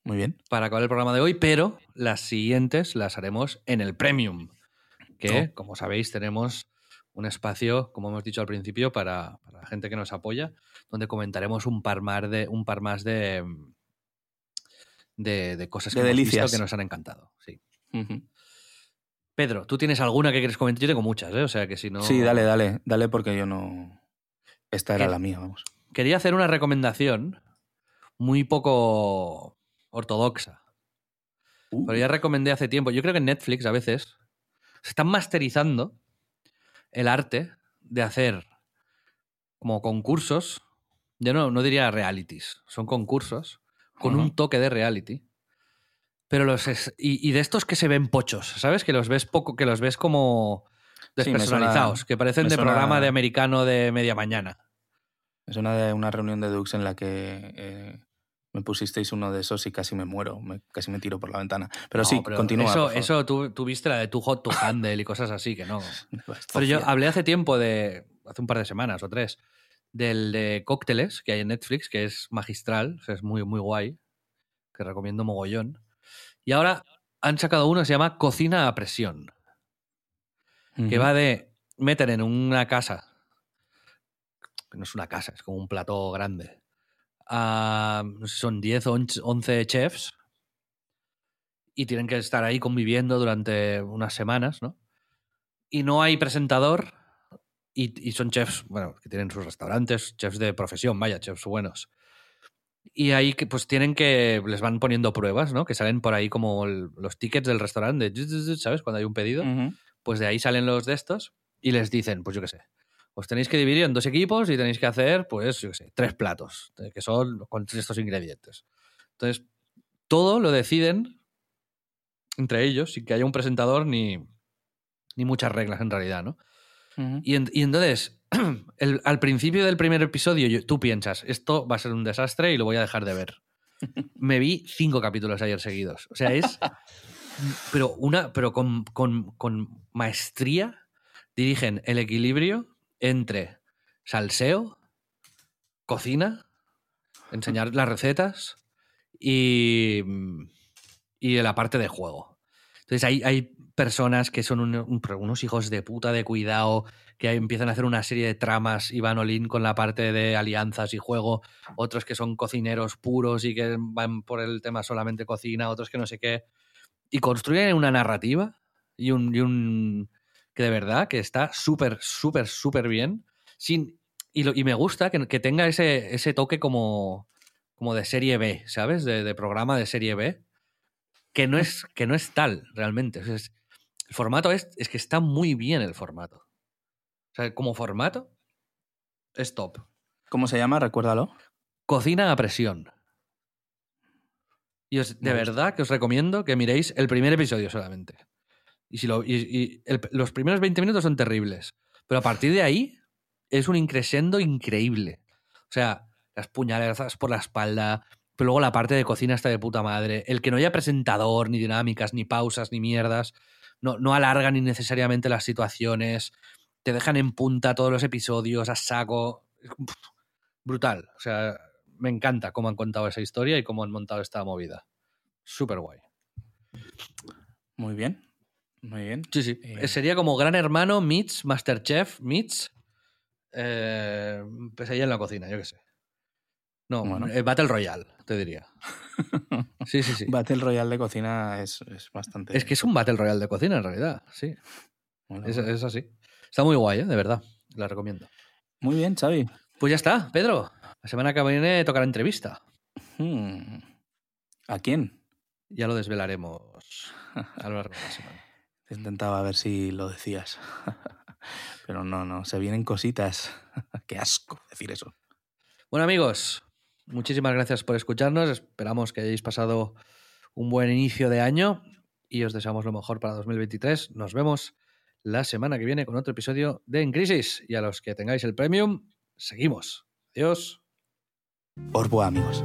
Muy bien. Para acabar el programa de hoy, pero las siguientes las haremos en el Premium, que, oh. como sabéis, tenemos un espacio, como hemos dicho al principio, para, la gente que nos apoya, donde comentaremos un par más de, un par más de, de, cosas que, hemos visto que nos han encantado. Sí. Pedro, ¿tú tienes alguna que quieres comentar? Yo tengo muchas, ¿eh? O sea que si no. Sí, dale, dale, dale, porque yo no. Esta era la mía, vamos. Quería hacer una recomendación muy poco ortodoxa. Pero ya uh. recomendé hace tiempo. Yo creo que en Netflix a veces se están masterizando el arte de hacer como concursos. Yo no, no diría realities, son concursos con un toque de reality. Pero los y, de estos que se ven pochos, ¿sabes? Que los ves poco, que los ves como despersonalizados, que parecen de programa de americano de media mañana. Es una de una reunión de Dux en la que eh, me pusisteis uno de esos y casi me muero, casi me tiro por la ventana. Pero sí, continúa. Eso, eso tú, viste la de tu hot to handle y cosas así, que no. pero yo hablé hace tiempo de, hace un par de semanas o tres, del de cócteles que hay en Netflix, que es magistral, es muy, muy guay, que recomiendo mogollón. Y ahora han sacado uno que se llama Cocina a presión, que va de meter en una casa, que no es una casa, es como un plato grande, no sé, son 10 o 11 chefs y tienen que estar ahí conviviendo durante unas semanas, ¿no? Y no hay presentador y, son chefs, bueno, que tienen sus restaurantes, chefs de profesión, vaya, chefs buenos. Y ahí pues tienen que, les van poniendo pruebas, ¿no? Que salen por ahí como los tickets del restaurante, ¿sabes? Cuando hay un pedido, pues de ahí salen los de estos y les dicen, pues yo qué sé, os tenéis que dividir en dos equipos y tenéis que hacer, pues, yo qué sé, tres platos, eh, que son con estos ingredientes. Entonces, todo lo deciden entre ellos sin que haya un presentador ni, ni muchas reglas en realidad, ¿no? y, entonces, al principio del primer episodio tú piensas, esto va a ser un desastre y lo voy a dejar de ver. Me vi cinco capítulos ayer seguidos. O sea, es. pero una. Pero con, con maestría dirigen el equilibrio entre salseo, cocina, enseñar las recetas y, y la parte de juego. Entonces hay, hay personas que son unos hijos de puta de cuidado, que empiezan a hacer una serie de tramas y van olín con la parte de alianzas y juego, otros que son cocineros puros y que van por el tema solamente cocina, otros que no sé qué, y construyen una narrativa y un que de verdad que está súper, súper, súper bien, sin, y, y me gusta que, que tenga ese, ese toque como, como de serie B, ¿sabes? De, de programa de serie B, que no es, que no es tal realmente. es, el formato es, es que está muy bien el formato. O sea, como formato, es top. ¿Cómo se llama? Recuérdalo. Cocina a presión. Y de verdad que os recomiendo que miréis el primer episodio solamente. Y, si lo, los primeros 20 minutos son terribles. Pero a partir de ahí es un increscendo increíble. O sea, las puñaladas por la espalda, pero luego la parte de cocina está de puta madre. El que no haya presentador, ni dinámicas, ni pausas, ni mierdas no, no alargan innecesariamente las situaciones, te dejan en punta todos los episodios, a saco. brutal. O sea, me encanta cómo han contado esa historia y cómo han montado esta movida. Súper guay. Muy bien. Muy bien. Sí, sí. Eh, Sería como Gran Hermano meets Masterchef meets eh, Pesadilla en la cocina, yo qué sé. No, bueno. Eh, Battle Royale, te diría. Sí, sí, sí. Battle Royale de cocina es, bastante. Es que es un Battle Royale de cocina, en realidad, sí. es, así. Está muy guay, ¿eh? de verdad. La recomiendo. Muy bien, Xavi. Pues ya está, Pedro. La semana que viene tocará entrevista. Hmm. ¿A quién? Ya lo desvelaremos a lo largo de la semana. Intentaba ver si lo decías. Pero no, no, se vienen cositas. Qué asco decir eso. Bueno, amigos, Muchísimas gracias por escucharnos. Esperamos que hayáis pasado un buen inicio de año y os deseamos lo mejor para 2023. Nos vemos la semana que viene con otro episodio de En Crisis. Y a los que tengáis el premium, seguimos. Adiós. Orboa, amigos.